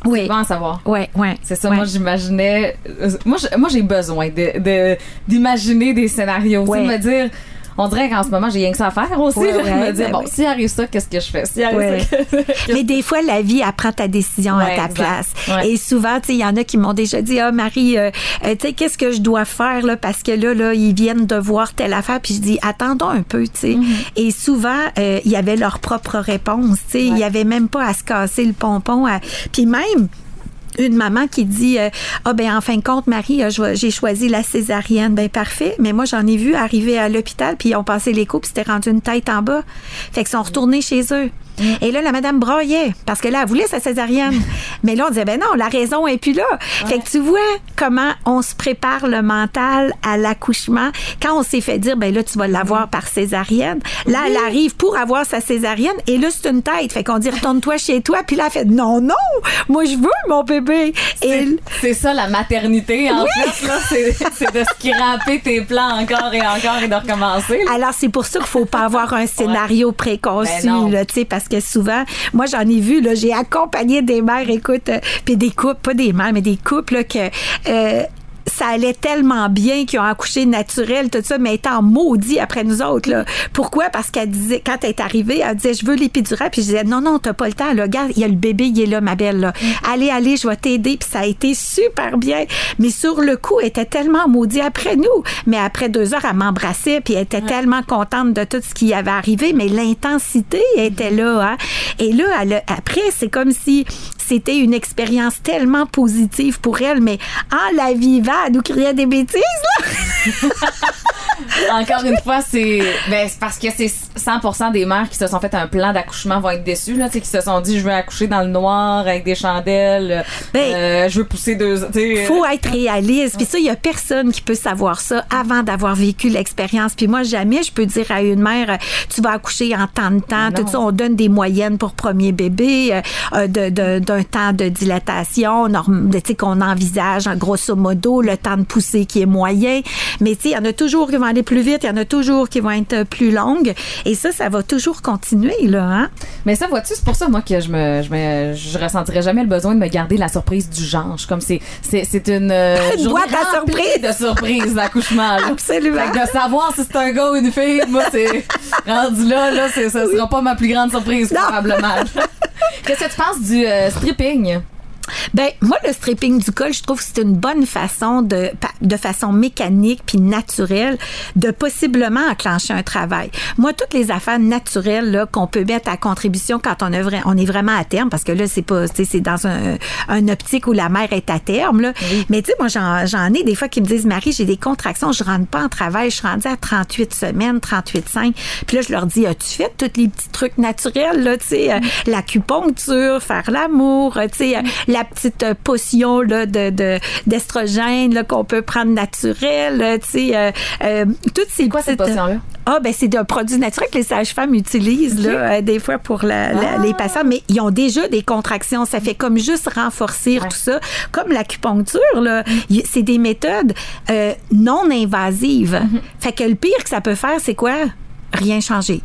Oui. C'est bon à savoir. Ouais, ouais. C'est ça, moi j'imaginais. euh, Moi, j'ai besoin de de- d'imaginer des scénarios. Tu sais, Ouais. de me dire. On dirait qu'en ce moment, j'ai rien que ça à faire aussi. Ouais, me dire, ben bon, oui. s'il arrive ça, qu'est-ce que je fais? Arrive ça, que- Mais des fois, la vie, elle prend ta décision à ta exact. place. Et souvent, tu sais, il y en a qui m'ont déjà dit, ah, Marie, euh, euh, tu sais, qu'est-ce que je dois faire, là, parce que là, là, ils viennent de voir telle affaire. Puis je dis, attendons un peu, tu sais. Mm-hmm. Et souvent, euh, il y avait leur propre réponse, tu sais. Il y avait même pas à se casser le pompon. à- Puis même, une maman qui dit euh, ah ben en fin de compte Marie euh, j'ai choisi la césarienne. Ben parfait. Mais moi j'en ai vu arriver à l'hôpital puis ils ont passé les coups puis c'était rendu une tête en bas. Fait qu'ils sont retournés chez eux et là la madame broyait parce que là elle voulait sa césarienne. Mais là on disait ben non la raison est plus là. Fait que tu vois comment on se prépare le mental à l'accouchement. Quand on s'est fait dire ben là tu vas l'avoir par césarienne. Là elle arrive pour avoir sa césarienne et là c'est une tête. Fait qu'on dit retourne-toi chez toi. Puis là elle fait non non moi je veux mon bébé. C'est ça la maternité, en fait, là. C'est de scraper tes plans encore et encore et de recommencer. là. Alors, c'est pour ça qu'il faut pas avoir un scénario préconçu, Ben là, tu sais, parce que souvent, moi, j'en ai vu, là, j'ai accompagné des mères, écoute, euh, puis des couples, pas des mères, mais des couples, là, que, euh, ça allait tellement bien qu'ils ont accouché naturel, tout ça, mais étant maudit après nous autres. Là. Pourquoi? Parce qu'elle disait, quand elle est arrivée, elle disait, je veux l'épidural. Puis je disais, non, non, t'as pas le temps. Là. Regarde, il y a le bébé, il est là, ma belle. Là. Allez, allez, je vais t'aider. Puis ça a été super bien. Mais sur le coup, elle était tellement maudit après nous. Mais après deux heures, elle m'embrassait. Puis elle était tellement contente de tout ce qui avait arrivé. Mais l'intensité était là. Hein? Et là, elle après, c'est comme si c'était une expérience tellement positive pour elle. Mais en la vivant, elle nous criait des bêtises. Là. Encore une fois, c'est ben, c'est parce que c'est 100% des mères qui se sont fait un plan d'accouchement vont être déçues, là, qui se sont dit, je veux accoucher dans le noir avec des chandelles, Ben, euh, je veux pousser deux, sais, faut être réaliste. Puis ça, il y a personne qui peut savoir ça avant d'avoir vécu l'expérience. Puis moi, jamais je peux dire à une mère, tu vas accoucher en tant de temps. Tout ça, on donne des moyennes pour premier bébé, euh, de- de- d'un temps de dilatation, qu'on envisage, en grosso modo, le temps de pousser qui est moyen. Mais tu sais, il y en a toujours qui vont aller plus vite, il y en a toujours qui vont être euh, plus longues. Et ça, ça va toujours continuer, là. Hein? Mais ça, vois-tu, c'est pour ça, moi, que je me, je me, je ressentirais jamais le besoin de me garder la surprise du genre. Je Comme c'est, c'est, c'est une, euh, Une journée boîte à surprise. de surprises d'accouchement, là. Absolument. Fait que de savoir si c'est un gars ou une fille, moi, c'est, rendu là, là, c'est, ça sera pas ma plus grande surprise, Non. probablement. Qu'est-ce que tu penses du euh, stripping? Ben moi le stripping du col, je trouve que c'est une bonne façon de de façon mécanique puis naturelle de possiblement enclencher un travail. Moi toutes les affaires naturelles là qu'on peut mettre à contribution quand on est on est vraiment à terme parce que là c'est pas tu c'est dans un, un optique où la mère est à terme là. Mais tu sais moi j'en j'en ai des fois qui me disent Marie, j'ai des contractions, je rentre pas en travail, je suis rendue à 38 semaines, 38 5. Puis là je leur dis as-tu fait tous les petits trucs naturels là, tu sais euh, l'acupuncture, faire l'amour, euh, tu sais euh, la petite euh, potion là de de- d'estrogène qu'on peut prendre naturel, tu sais euh, euh, toutes ces quoi cette potion-là? ah, ben c'est un produit naturel que les sages-femmes utilisent là, euh, des fois pour la- la- Ah. les patients, mais ils ont déjà des contractions. Ça fait comme juste renforcer Ouais. tout ça. Comme l'acupuncture, là, c'est des méthodes non invasives. Mm-hmm. Fait que le pire que ça peut faire, c'est quoi? Rien changer.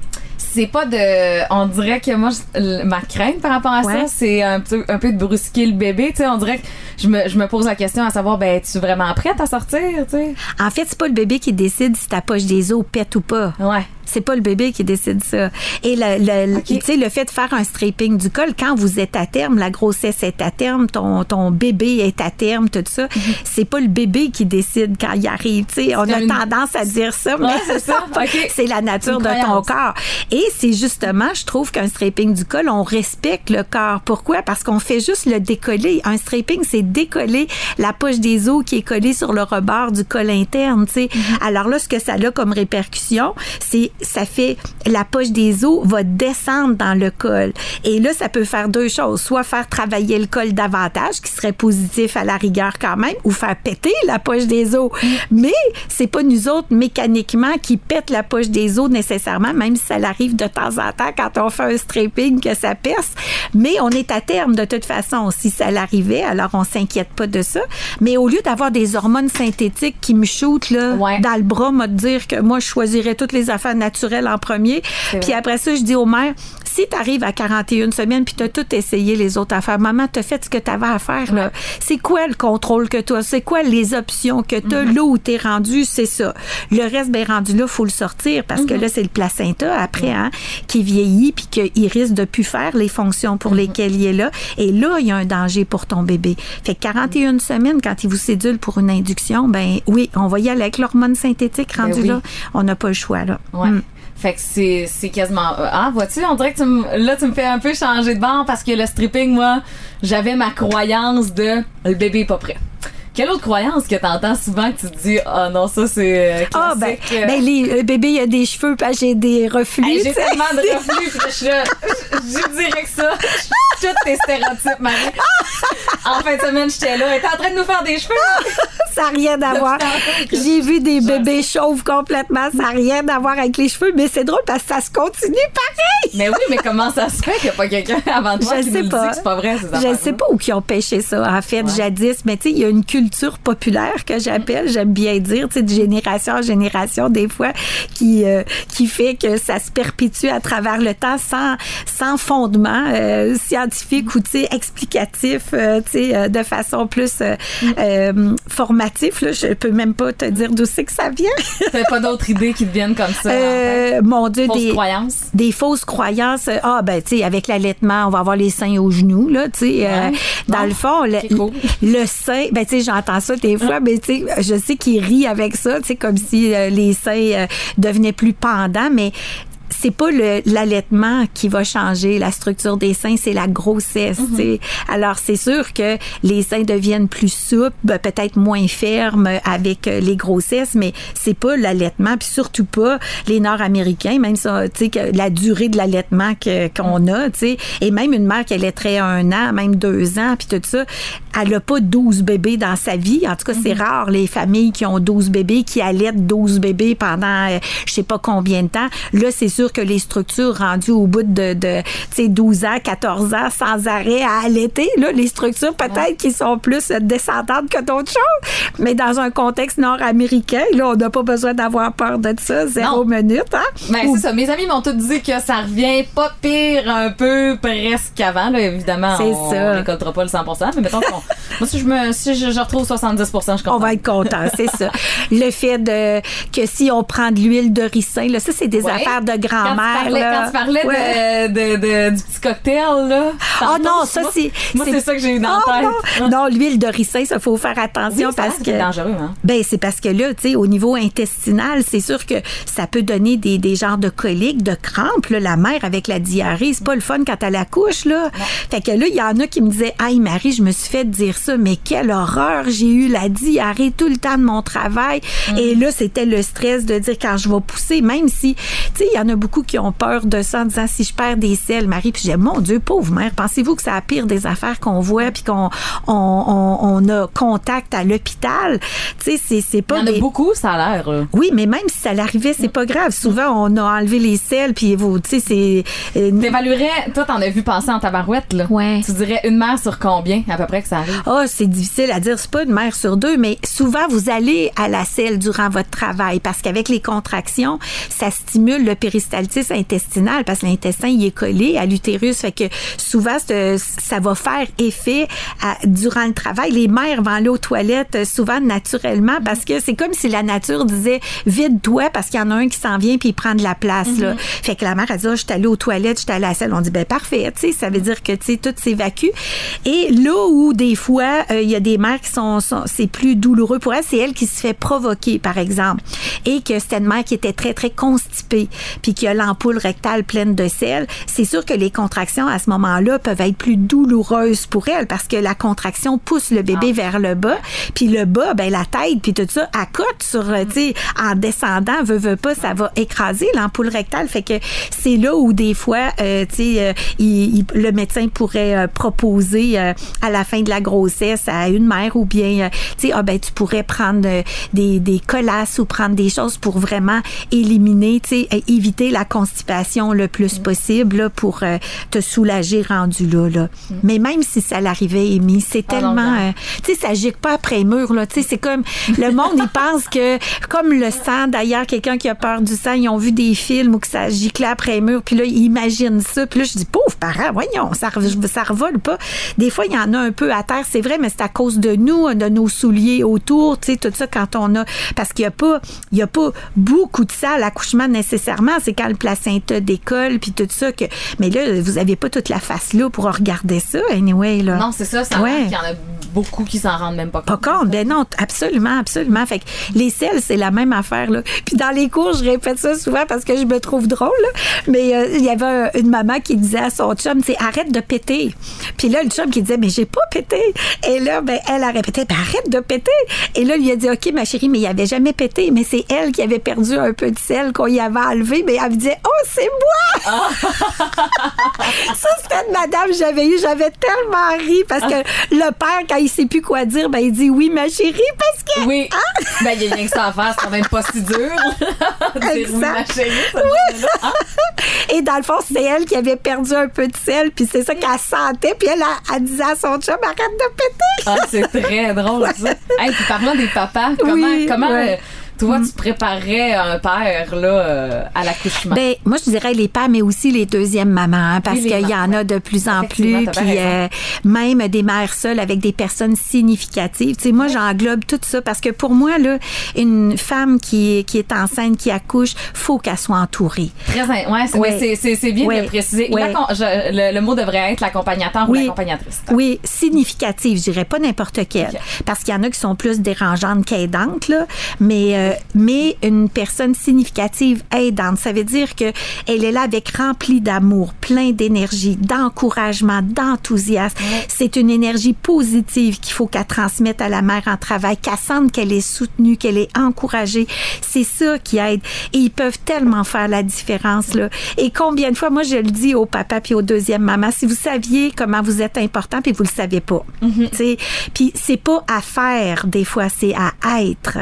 C'est pas de. On dirait que moi, je- ma crainte par rapport à Ouais. ça, c'est un peu, un peu de brusquer le bébé. Tu sais, on dirait que je me, je me pose la question à savoir, ben, es-tu vraiment prête à sortir, tu sais? En fait, c'est pas le bébé qui décide si ta poche des os pète ou pas. Ouais. C'est pas le bébé qui décide ça. Et le, le, le- fait de faire un stripping du col, quand vous êtes à terme, la grossesse est à terme, ton, ton bébé est à terme, tout ça, c'est pas le bébé qui décide quand il arrive. Tu sais, on a Mhm. une- tendance à dire ça, mais Ouais, c'est ça. C'est la nature de ton corps. Et c'est justement, je trouve qu'un stripping du col, on respecte le corps. Pourquoi? Parce qu'on fait juste le décoller. Un stripping, c'est décoller la poche des os qui est collée sur le rebord du col interne, tu sais. Mm-hmm. Alors là, ce que ça a comme répercussion, c'est, ça fait, la poche des os va descendre dans le col. Et là, ça peut faire deux choses. Soit faire travailler le col davantage, qui serait positif à la rigueur quand même, ou faire péter la poche des os. Mm. Mais c'est pas nous autres, mécaniquement, qui pètent la poche des os nécessairement, même si ça arrive de temps en temps quand on fait un stripping que ça perce. Mais on est à terme de toute façon. Si ça l'arrivait, alors on s'inquiète pas de ça. Mais au lieu d'avoir des hormones synthétiques qui me shootent là, Ouais. dans le bras, me dire que moi, je choisirais toutes les affaires naturelles en premier. Puis après ça, je dis aux mères, si tu arrives à 41 semaines puis tu as tout essayé les autres affaires, maman, tu as fait ce que tu avais à faire. là. C'est quoi le contrôle que tu as? C'est quoi les options que tu as Mm-hmm. là où tu es rendu? C'est ça. Le reste, ben rendu là, faut le sortir parce Mm-hmm. que là, c'est le placenta après hein, qui vieillit puis qu'il risque de plus faire les fonctions Mm-hmm. pour lesquelles il est là. Et là, il y a un danger pour ton bébé. Fait que 41 semaines, quand il vous sédule pour une induction, ben oui, on va y aller avec l'hormone synthétique rendu Ben oui. là. On n'a pas le choix, là. Ouais. Fait que c'est, c'est quasiment. Ah, vois-tu, on dirait que tu là, tu me fais un peu changer de bord parce que le stripping, moi, j'avais ma croyance de le bébé est pas prêt. Quelle autre croyance que t'entends souvent que tu te dis, ah non, ça c'est. euh, Ah, ben, classique, euh, ben les, le bébé, il a des cheveux, puis j'ai des reflux. Hey, j'ai tellement de reflux, puis je suis là, je dirais que ça. Tous tes stéréotypes, Marie. En fin de semaine, j'étais là. Elle était en train de nous faire des cheveux. Ça n'a rien à voir. J'ai vu des bébés chauves complètement. Ça n'a rien à voir avec les cheveux, mais c'est drôle parce que ça se continue pareil. Mais oui, mais comment ça se fait qu'il n'y a pas quelqu'un avant toi Je qui sais nous le pas. dit que c'est pas vrai, ces Je sais pas où qui ont pêché ça, en fait, Ouais. jadis. Mais tu sais, il y a une culture populaire que j'appelle, j'aime bien dire, de génération en génération, des fois, qui, euh, qui fait que ça se perpétue à travers le temps sans, sans fondement euh, scientifique ou, explicatif, euh, euh, de façon plus euh, formatif. Là. Je peux même pas te dire d'où c'est que ça vient. T'as pas d'autres idées qui te viennent comme ça? en fait? Mon Dieu, des, fausses croyances. Ah, ben, tu sais, avec l'allaitement, on va avoir les seins aux genoux, là, tu sais. Ouais. dans le fond, le, cool. le sein, ben, tu sais, j'entends ça des fois, mais tu sais, je sais qu'ils rient avec ça, tu sais, comme si euh, les seins euh, devenaient plus pendants, mais c'est pas l'allaitement qui va changer la structure des seins, c'est la grossesse. tu sais. Alors, c'est sûr que les seins deviennent plus souples, ben, peut-être moins fermes avec euh, les grossesses, mais c'est pas l'allaitement, puis surtout pas les Nord-Américains, même ça, tu sais, que la durée de l'allaitement qu'on a, tu sais, et même une mère qui allaiterait un an, même deux ans, puis tout ça, elle a pas 12 bébés dans sa vie. En tout cas, c'est rare les familles qui ont 12 bébés, qui allaitent 12 bébés pendant euh, je sais pas combien de temps. Là, c'est sûr que les structures rendues au bout de, de tu sais, 12 ans, 14 ans, sans arrêt à allaiter, là, les structures peut-être qui sont plus descendantes que d'autres choses. Mais dans un contexte nord-américain, là, on n'a pas besoin d'avoir peur de ça, zéro Non. minute, hein? Ben, Ou- c'est ça. Mes amis m'ont tous dit que ça revient pas pire un peu presque avant. Là, évidemment, C'est on ça. récoltera pas le 100 mais mettons qu'on... Moi, si je, me, si je, je retrouve 70 je suis On va être content, c'est ça. Le fait de que si on prend de l'huile de ricin, là, ça c'est des Ouais. affaires de tu grand-mère. là. quand tu parlais de- Ouais. de, de- du petit cocktail, là. Oh tantôt, non, ça c'est. Moi, c'est ça que j'ai eu dans Oh la tête. Non, non l'huile de ricin, ça faut faire attention Oui, parce que. c'est dangereux, hein? Ben, c'est parce que là, tu sais, au niveau intestinal, c'est sûr que ça peut donner des, des genres de coliques, de crampes. Là, la mère avec la diarrhée, c'est pas le fun quand elle accouche, là. Fait que là, il y en a qui me disaient, Aïe, Marie, je me suis fait dire ça, mais quelle horreur, j'ai eu la diarrhée tout le temps de mon travail. Et là, c'était le stress de dire quand je vais pousser, même si, tu sais, il y en a beaucoup qui ont peur de ça en disant si je perds des selles, Marie, puis j'ai mon Dieu, pauvre mère, pensez-vous que c'est la pire des affaires qu'on voit puis qu'on on, on, on a contact à l'hôpital? Tu sais, c'est, c'est Il pas y en a beaucoup, ça a l'air. oui, mais même si ça l'arrivait, c'est pas grave. Souvent, on a enlevé les selles, puis vous, tu sais, c'est. euh, T'évaluerais, toi, t'en as vu passer en tabarouette, là. Ouais. Tu dirais une mère sur combien, à peu près, que ça arrive? Ah, c'est difficile à dire. C'est pas une mère sur deux, mais souvent, vous allez à la selle durant votre travail parce qu'avec les contractions, ça stimule le péristaltisme intestinal parce que l'intestin, il est collé à l'utérus. Fait que souvent, ça va faire effet à- durant le travail. Les mères vont aller aux toilettes euh, souvent naturellement parce que c'est comme si la nature disait vide-toi parce qu'il y en a un qui s'en vient puis il prend de la place. là. Fait que la mère, elle dit, Ah, je suis allée aux toilettes, je suis allée à la selle. On dit, ben parfait. Tu sais, ça veut dire que, tu sais, tout s'évacue. Et là où, des fois, euh, il y a des mères qui sont, sont- c'est plus douloureux pour elle, c'est elle qui se fait provoquer, par exemple. Et que c'était une mère qui était très, très constipée puis qui a l'ampoule rectale pleine de sel. C'est sûr que les contractions, à ce moment-là, peuvent être plus douloureuses pour elle parce que la contraction pousse le bébé vers le bas. Puis le bas, ben la tête, puis tout ça, à côte sur, euh, tu sais, en descendant, veut, veut pas, ça va écraser l'ampoule rectale. Fait que c'est là où des fois, euh, tu sais, euh, il- il- le médecin pourrait euh, proposer à la fin de la grossesse à une mère ou bien, tu sais, ah ben tu pourrais prendre des, des colasses ou prendre des choses pour vraiment éliminer, tu sais, éviter la constipation le plus possible là, pour euh, te soulager rendu là, là. Mais même si ça l'arrivait, Amy, c'est Ah tellement, euh, tu sais, ça gicle pas après mur, là. Tu sais, c'est comme, le monde, il pense que, comme le sang, d'ailleurs, quelqu'un qui a peur du sang, ils ont vu des films où que ça giclait après mur, puis là, ils imaginent ça. Puis là, je dis, pauvre parent, voyons, ça, ça revole pas. Des fois, il y en a un peu à terre, c'est vrai, mais c'est à cause de nous, de nos souliers autour, tu sais, tout ça, quand on a, parce qu'il y a pas, il y a pas beaucoup de ça à l'accouchement nécessairement. C'est quand le placenta décolle, puis tout ça que, mais là, vous avez pas toute la face là pour regarder ça, anyway, là. Non, c'est ça, Ouais. qu'il y en a beaucoup qui s'en rendent même pas Pas compte. compte. Ben non, absolument, absolument. Fait que les selles, c'est la même affaire, là. Puis dans les cours, je répète ça souvent parce que je me trouve drôle, là. Mais euh, il y avait un- une maman qui disait à son chum, c'est arrête de péter. Puis là, le chum qui disait, mais j'ai pas pété. Et là, ben, elle a répété, ben, arrête de péter. Et là, lui a dit, OK, ma chérie, mais il avait jamais pété. Mais c'est elle qui avait perdu un peu de sel qu'on y avait enlevé. Mais elle me disait, oh, c'est moi! ça, c'était une madame j'avais eu. J'avais tellement ri parce que le père, quand il sait plus quoi dire, ben, il dit oui, ma chérie, parce que. Oui. Ben, il y a rien que ça à faire, c'est quand même pas si dur. Dire oui, ma chérie, ça donne là. Et dans le fond, c'est elle qui avait perdu un peu de sel, puis c'est ça qu'elle sentait, puis elle, elle, elle disait à son chum, arrête de péter. Ah, c'est très drôle, ça. Hey, puis parlant des papas, comment, Oui, comment ouais. euh, toi, tu préparais un père là, euh, à l'accouchement? Ben, moi, je dirais les pères, mais aussi les deuxièmes mamans, hein, parce qu'il y en a de plus en plus, puis euh, même des mères seules avec des personnes significatives. Tu sais, moi, j'englobe tout ça parce que pour moi, là, une femme qui, qui est enceinte, qui accouche, faut qu'elle soit entourée. Très, ouais, c'est, Ouais. bien de le préciser. Je- le, le mot devrait être l'accompagnateur ou Oui. l'accompagnatrice. Oui, significative, je dirais pas n'importe quelle. Parce qu'il y en a qui sont plus dérangeantes qu'aidantes, là. Mais euh, mais une personne significative aidante. Ça veut dire que elle est là avec remplie d'amour, plein d'énergie, d'encouragement, d'enthousiasme. C'est une énergie positive qu'il faut qu'elle transmette à la mère en travail, qu'elle sente qu'elle est soutenue, qu'elle est encouragée. C'est ça qui aide. Et ils peuvent tellement faire la différence là. Et combien de fois, moi je le dis au papa puis au deuxième maman, si vous saviez comment vous êtes important puis vous le savez pas. Sais, puis c'est pas à faire des fois, c'est à être.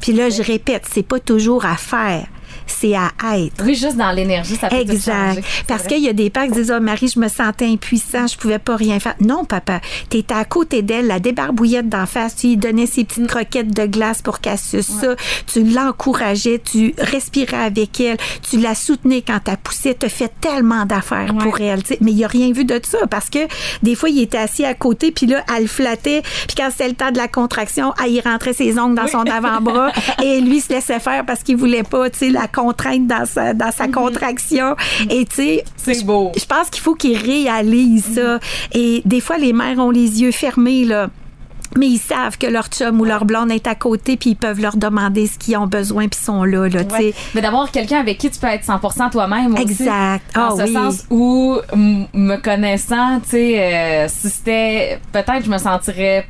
Puis là, je répète, c'est pas toujours à faire c'est à être. Oui, juste dans l'énergie, ça peut Exact. Parce qu'il y a des pères qui disent, oh Marie, je me sentais impuissant, je pouvais pas rien faire. Non, papa, tu étais à côté d'elle, la débarbouillette d'en face, tu lui donnais ses petites croquettes de glace pour qu'elle suce ça, tu l'encourageais, tu respirais avec elle, tu la soutenais quand elle poussait, tu fait tellement d'affaires pour elle. Mais il a rien vu de ça parce que des fois, il était assis à côté, puis là, elle flattait, puis quand c'était le temps de la contraction, elle y rentrait ses ongles dans son avant-bras et lui se laissait faire parce qu'il voulait pas, tu sais, la contrainte dans sa, dans sa mhm. contraction. Et tu sais, c'est beau. Je pense qu'il faut qu'il réalise ça. Et des fois, les mères ont les yeux fermés, là mais ils savent que leur chum ou leur blonde est à côté puis ils peuvent leur demander ce qu'ils ont besoin puis sont là là mais d'avoir quelqu'un avec qui tu peux être 100% toi-même exact dans ah ce sens où me connaissant tu sais euh, si c'était peut-être je me sentirais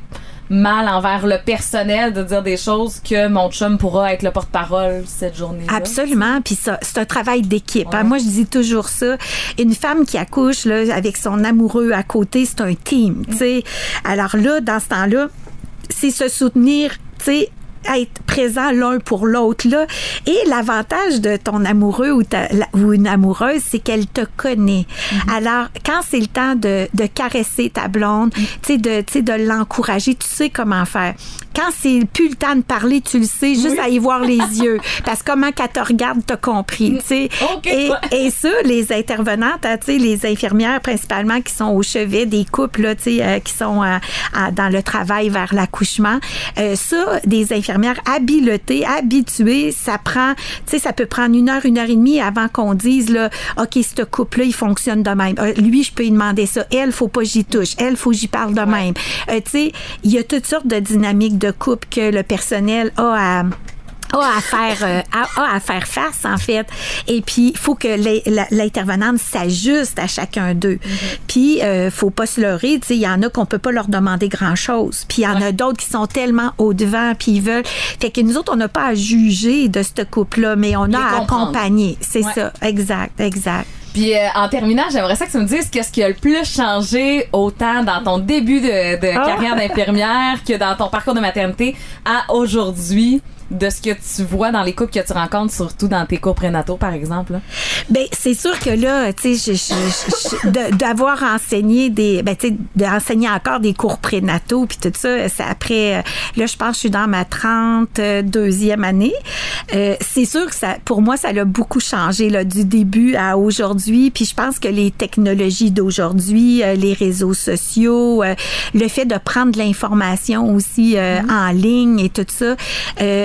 mal envers le personnel de dire des choses que mon chum pourra être le porte-parole cette journée. -là. Absolument. Puis ça, c'est un travail d'équipe. Hein. Moi, je dis toujours ça. Une femme qui accouche là, avec son amoureux à côté, c'est un team. sais. Alors là, dans ce temps-là, c'est se soutenir tu sais être présent l'un pour l'autre là. Et l'avantage de ton amoureux ou, ta, ou une amoureuse, c'est qu'elle te connaît. Mm-hmm. Alors, quand c'est le temps de, de caresser ta blonde, mm. tu sais, de, de l'encourager, tu sais comment faire. Quand c'est plus le temps de parler, tu le sais, juste à y voir les yeux. Parce que comment qu'elle te regarde, t'as compris, tu sais. Et, et ça, les intervenantes, hein, tu sais, les infirmières principalement qui sont au chevet des couples, là, tu sais, euh, qui sont euh, dans le travail vers l'accouchement, euh, ça, des infirmières infirmière habilotée, habituée, ça prend, tu sais, ça peut prendre une heure, une heure et demie avant qu'on dise, là, OK, ce couple-là, il fonctionne de même. Euh, lui, je peux lui demander ça. Elle, faut pas j'y touche. Elle, faut j'y parle de même. Euh, tu sais, il y a toutes sortes de dynamiques de couple que le personnel a à a à faire euh, a, à faire face en fait. Et puis il faut que l'intervenante s'ajuste à chacun d'eux. Mm-hmm. puis euh, faut pas se leurrer tu sais il y en a qu'on peut pas leur demander grand chose puis il y en a d'autres qui sont tellement au devant puis ils veulent. Fait que nous autres on n'a pas à juger de ce couple là mais on a à accompagner. C'est ça. Exact exact. Puis euh, en terminant, j'aimerais ça que tu me dises qu'est-ce qui a le plus changé autant dans ton début de, de ah. carrière d'infirmière que dans ton parcours de maternité à aujourd'hui de ce que tu vois dans les couples que tu rencontres, surtout dans tes cours prénataux, par exemple? Ben, c'est sûr que là, tu sais, d'avoir enseigné des, ben, tu sais, d'enseigner encore des cours prénataux, puis tout ça, c'est après, euh, là, je pense que je suis dans ma 32e année. Euh, c'est sûr que ça, pour moi, ça a beaucoup changé, là, du début à aujourd'hui, puis je pense que les technologies d'aujourd'hui, euh, les réseaux sociaux, le fait de prendre de l'information aussi mm-hmm. en ligne et tout ça,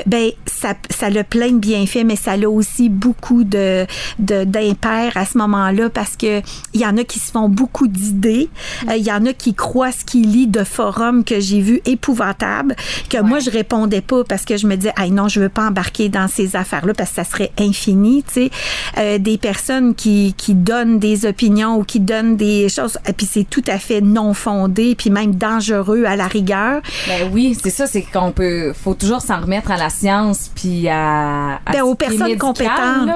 ben ça, ça a plein de bienfaits, mais ça a aussi beaucoup de d'impairs à ce moment-là parce que il y en a qui se font beaucoup d'idées, euh, il y en a qui croient ce qu'ils lisent de forums que j'ai vu épouvantables, que moi je répondais pas parce que je me disais, ah non, je veux pas embarquer dans ces affaires-là parce que ça serait infini, tu sais, euh, des personnes qui qui donnent des opinions ou qui donnent des choses, et puis c'est tout à fait non fondé, puis même dangereux à la rigueur. Ben oui, c'est ça, c'est qu'on peut, faut toujours s'en remettre à la science puis à, ben, aux personnes compétentes.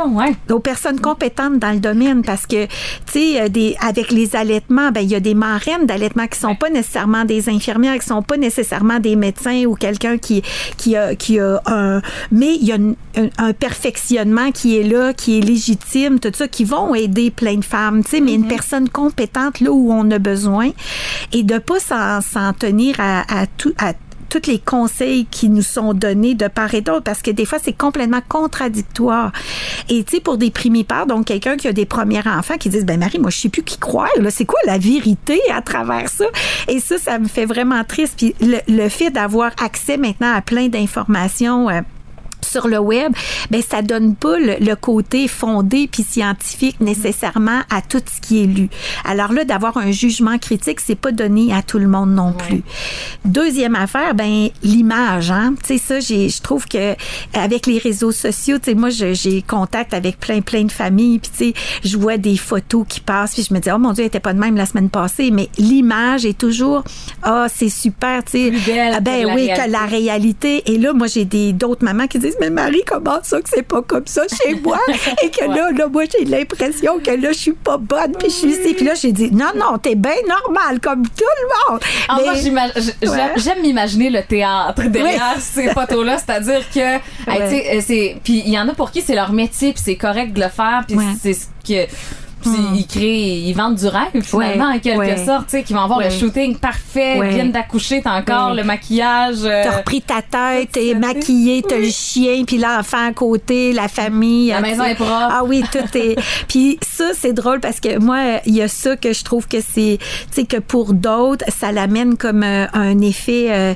aux personnes compétentes dans le domaine parce que tu sais euh, des avec les allaitements ben il y a des marraines d'allaitement qui sont pas nécessairement des infirmières qui sont pas nécessairement des médecins ou quelqu'un qui qui a qui a un mais il y a un, perfectionnement qui est là qui est légitime tout ça qui vont aider plein de femmes tu sais mais une mm-hmm. personne compétente là où on a besoin et de pas s'en tenir à, à tout à tous les conseils qui nous sont donnés de part et d'autre parce que des fois, c'est complètement contradictoire. Et tu sais, pour des primipères, donc quelqu'un qui a des premiers enfants qui disent, ben Marie, moi, je sais plus qui croire, là, c'est quoi la vérité à travers ça? Et ça, ça me fait vraiment triste. Puis le, fait d'avoir accès maintenant à plein d'informations, euh, sur le web, ben ça donne pas le, le côté fondé puis scientifique nécessairement à tout ce qui est lu. Alors là, d'avoir un jugement critique, c'est pas donné à tout le monde non plus. Deuxième affaire, ben l'image, hein. Tu sais ça, j'ai, je trouve que avec les réseaux sociaux, tu sais, moi j'ai contact avec plein plein de familles, puis tu sais, je vois des photos qui passent, puis je me dis oh mon Dieu, elle était pas de même la semaine passée, mais l'image est toujours ah c'est super, tu sais, Ah, ben oui que la réalité. Et là, moi j'ai des d'autres mamans qui disent mais Marie, comment ça que c'est pas comme ça chez moi? Et que là, là, moi j'ai l'impression que là je suis pas bonne, puis je suis ici, puis là j'ai dit non non, t'es bien normal comme tout le monde. En Mais- moi, j'ima- j- j'aime Ouais. j'aime m'imaginer le théâtre derrière ces photos-là, c'est-à-dire que, hey, Ouais. tu sais, euh, c'est, puis il y en a pour qui c'est leur métier, puis c'est correct de le faire, puis c'est ce que, puis ils créent, ils vendent du rêve finalement Ouais, en quelque ouais. sorte, tu sais, qui vont avoir Ouais. le shooting parfait, viennent d'accoucher, t'as encore le maquillage. euh, T'as repris ta tête, t'es maquillée, t'as le chien, puis l'enfant à côté, la famille. La euh, maison est propre. Ah oui, tout est. puis ça, c'est drôle parce que moi, il y a ça que je trouve que c'est, tu sais, que pour d'autres, ça l'amène comme euh, un effet euh,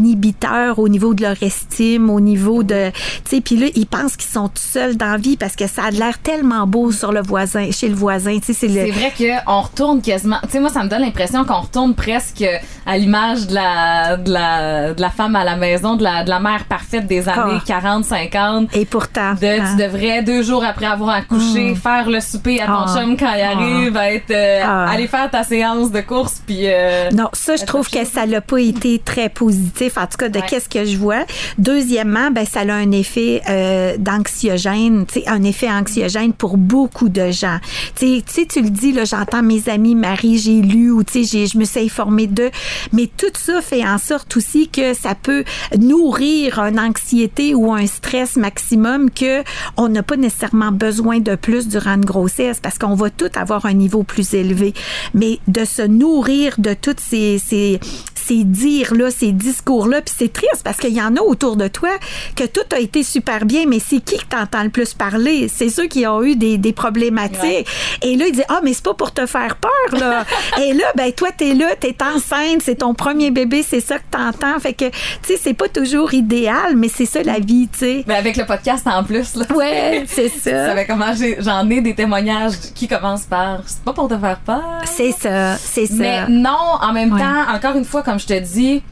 inhibiteur au niveau de leur estime, au niveau de, tu sais, puis là, ils pensent qu'ils sont tout seuls dans la vie parce que ça a l'air tellement beau sur le voisin, chez le voisin, tu c'est le. Vrai qu'on retourne quasiment. Tu sais, moi, ça me donne l'impression qu'on retourne presque à l'image de la, de, la, de la femme à la maison, de la, de la mère parfaite des années Ah. 40, 50. Et pourtant. De, hein. tu devrais, deux jours après avoir accouché, faire le souper à ton Ah. chum quand il arrive, être, euh, Ah. aller faire ta séance de course, puis... euh, Non, ça, je trouve que ça n'a pas été très positif, en tout cas, de Ouais. qu'est-ce que je vois. Deuxièmement, ben, ça a un effet euh, d'anxiogène, tu sais, un effet anxiogène pour beaucoup de gens. Tu sais, tu le dis, là, j'entends mes amis, Marie, j'ai lu, ou tu sais, je me suis informée d'eux, mais tout ça fait en sorte aussi que ça peut nourrir une anxiété ou un stress maximum que on n'a pas nécessairement besoin de plus durant une grossesse parce qu'on va tout avoir un niveau plus élevé. Mais de se nourrir de toutes ces, ces, ces dires-là, ces discours-là, puis c'est triste parce qu'il y en a autour de toi que tout a été super bien, mais c'est qui que t'entends le plus parler? C'est ceux qui ont eu des, des problématiques. Ouais. Et là, il dit, ah, mais c'est pas pour te faire peur, là. Et là, ben, toi, t'es là, t'es enceinte, c'est ton premier bébé, c'est ça que t'entends. Fait que, tu sais, c'est pas toujours idéal, mais c'est ça la vie, tu sais. ben, avec le podcast en plus, là. Ouais, c'est Tu ça. savais comment j'en ai des témoignages qui commencent par c'est pas pour te faire peur. C'est ça, c'est ça. Mais non, en même Ouais. temps, encore une fois, comme je te dis,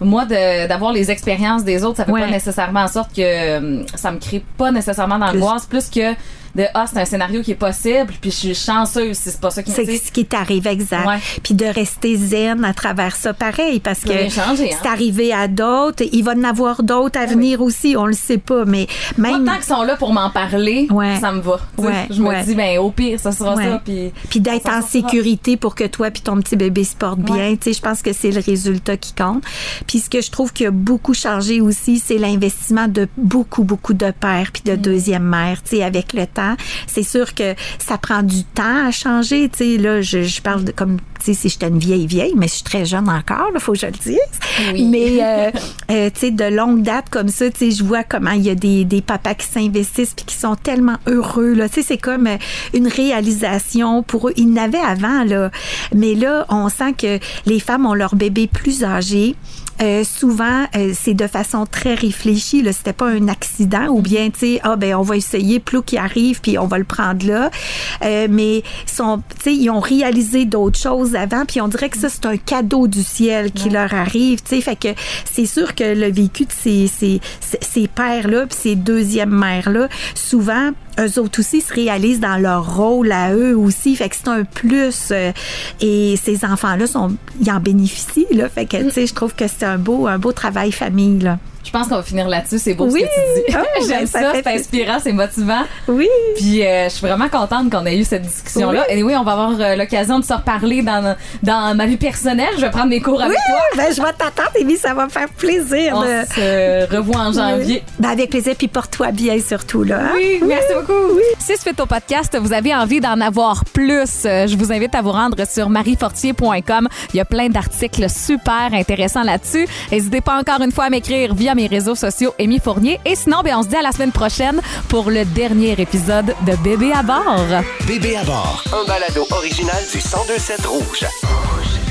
moi, d'avoir les expériences des autres, ça fait Ouais. pas nécessairement en sorte que euh, ça me crée pas nécessairement d'angoisse, plus que de ah, c'est un scénario qui est possible, puis je suis chanceuse si c'est pas ça qui me C'est ce qui t'arrive, exact. Ouais. Puis de rester zen à travers ça, pareil, parce Ça que hein? c'est arrivé à d'autres. Il va en avoir d'autres à venir aussi, on le sait pas, mais Moi, même... tant qu'ils sont là pour m'en parler, Ouais. ça me va. Ouais, je me dis, ben au pire, ça sera ça. Puis, Puis d'être en sécurité pour que toi puis ton petit bébé se porte bien. Tu sais, je pense que c'est le résultat qui compte. Puis ce que je trouve qui a beaucoup changé aussi, c'est l'investissement de beaucoup, beaucoup de pères puis de Mm. deuxième mère, tu sais, avec le temps. C'est sûr que ça prend du temps à changer, tu sais. Là, je, je parle de comme, tu sais, si j'étais une vieille vieille, mais je suis très jeune encore, il faut que je le dise. Oui. Mais, euh, euh, tu sais, de longue date comme ça, tu sais, je vois comment il y a des, des papas qui s'investissent puis qui sont tellement heureux, là. Tu sais, c'est comme euh, une réalisation pour eux. Ils n'avaient avant, là. Mais là, on sent que les femmes ont leur bébé plus âgé. Euh, souvent, euh, c'est de façon très réfléchie. Là, c'était pas un accident ou bien, tu sais, ah ben on va essayer, plus qui arrive, puis on va le prendre là. Euh, mais ils sont, tu sais, ils ont réalisé d'autres choses avant, puis on dirait que ça c'est un cadeau du ciel qui leur arrive. Tu sais, fait que c'est sûr que le vécu de ces ces, ces, ces pères là, puis ces deuxièmes mères là, souvent eux autres aussi se réalisent dans leur rôle à eux aussi. Fait que c'est un plus. euh, et ces enfants-là, sont, ils en bénéficient. Là. Fait que, tu sais, je trouve que c'est un beau, un beau travail famille. Là. Je pense qu'on va finir là-dessus. C'est beau Oui. ce que tu dis. Ben, J'aime ça ça, c'est inspirant, c'est motivant. Oui. Puis euh, je suis vraiment contente qu'on ait eu cette discussion-là. Et oui, on va avoir euh, l'occasion de se reparler dans, dans ma vie personnelle. Je vais prendre mes cours avec Oui, toi. ben, je vais t'attendre, Amy, ça va me faire plaisir. On de- se revoit en janvier. Ben, avec plaisir, puis porte-toi bien surtout. Là, hein? Oui, merci beaucoup. Si suite au podcast, vous avez envie d'en avoir plus, euh, je vous invite à vous rendre sur mariefortier.com. Il y a plein d'articles super intéressants là-dessus. N'hésitez pas encore une fois à m'écrire via mes réseaux sociaux Amy Fournier. Et sinon, ben, on se dit à la semaine prochaine pour le dernier épisode de Bébé à bord. Bébé à bord, un balado original du 1027 Rouge.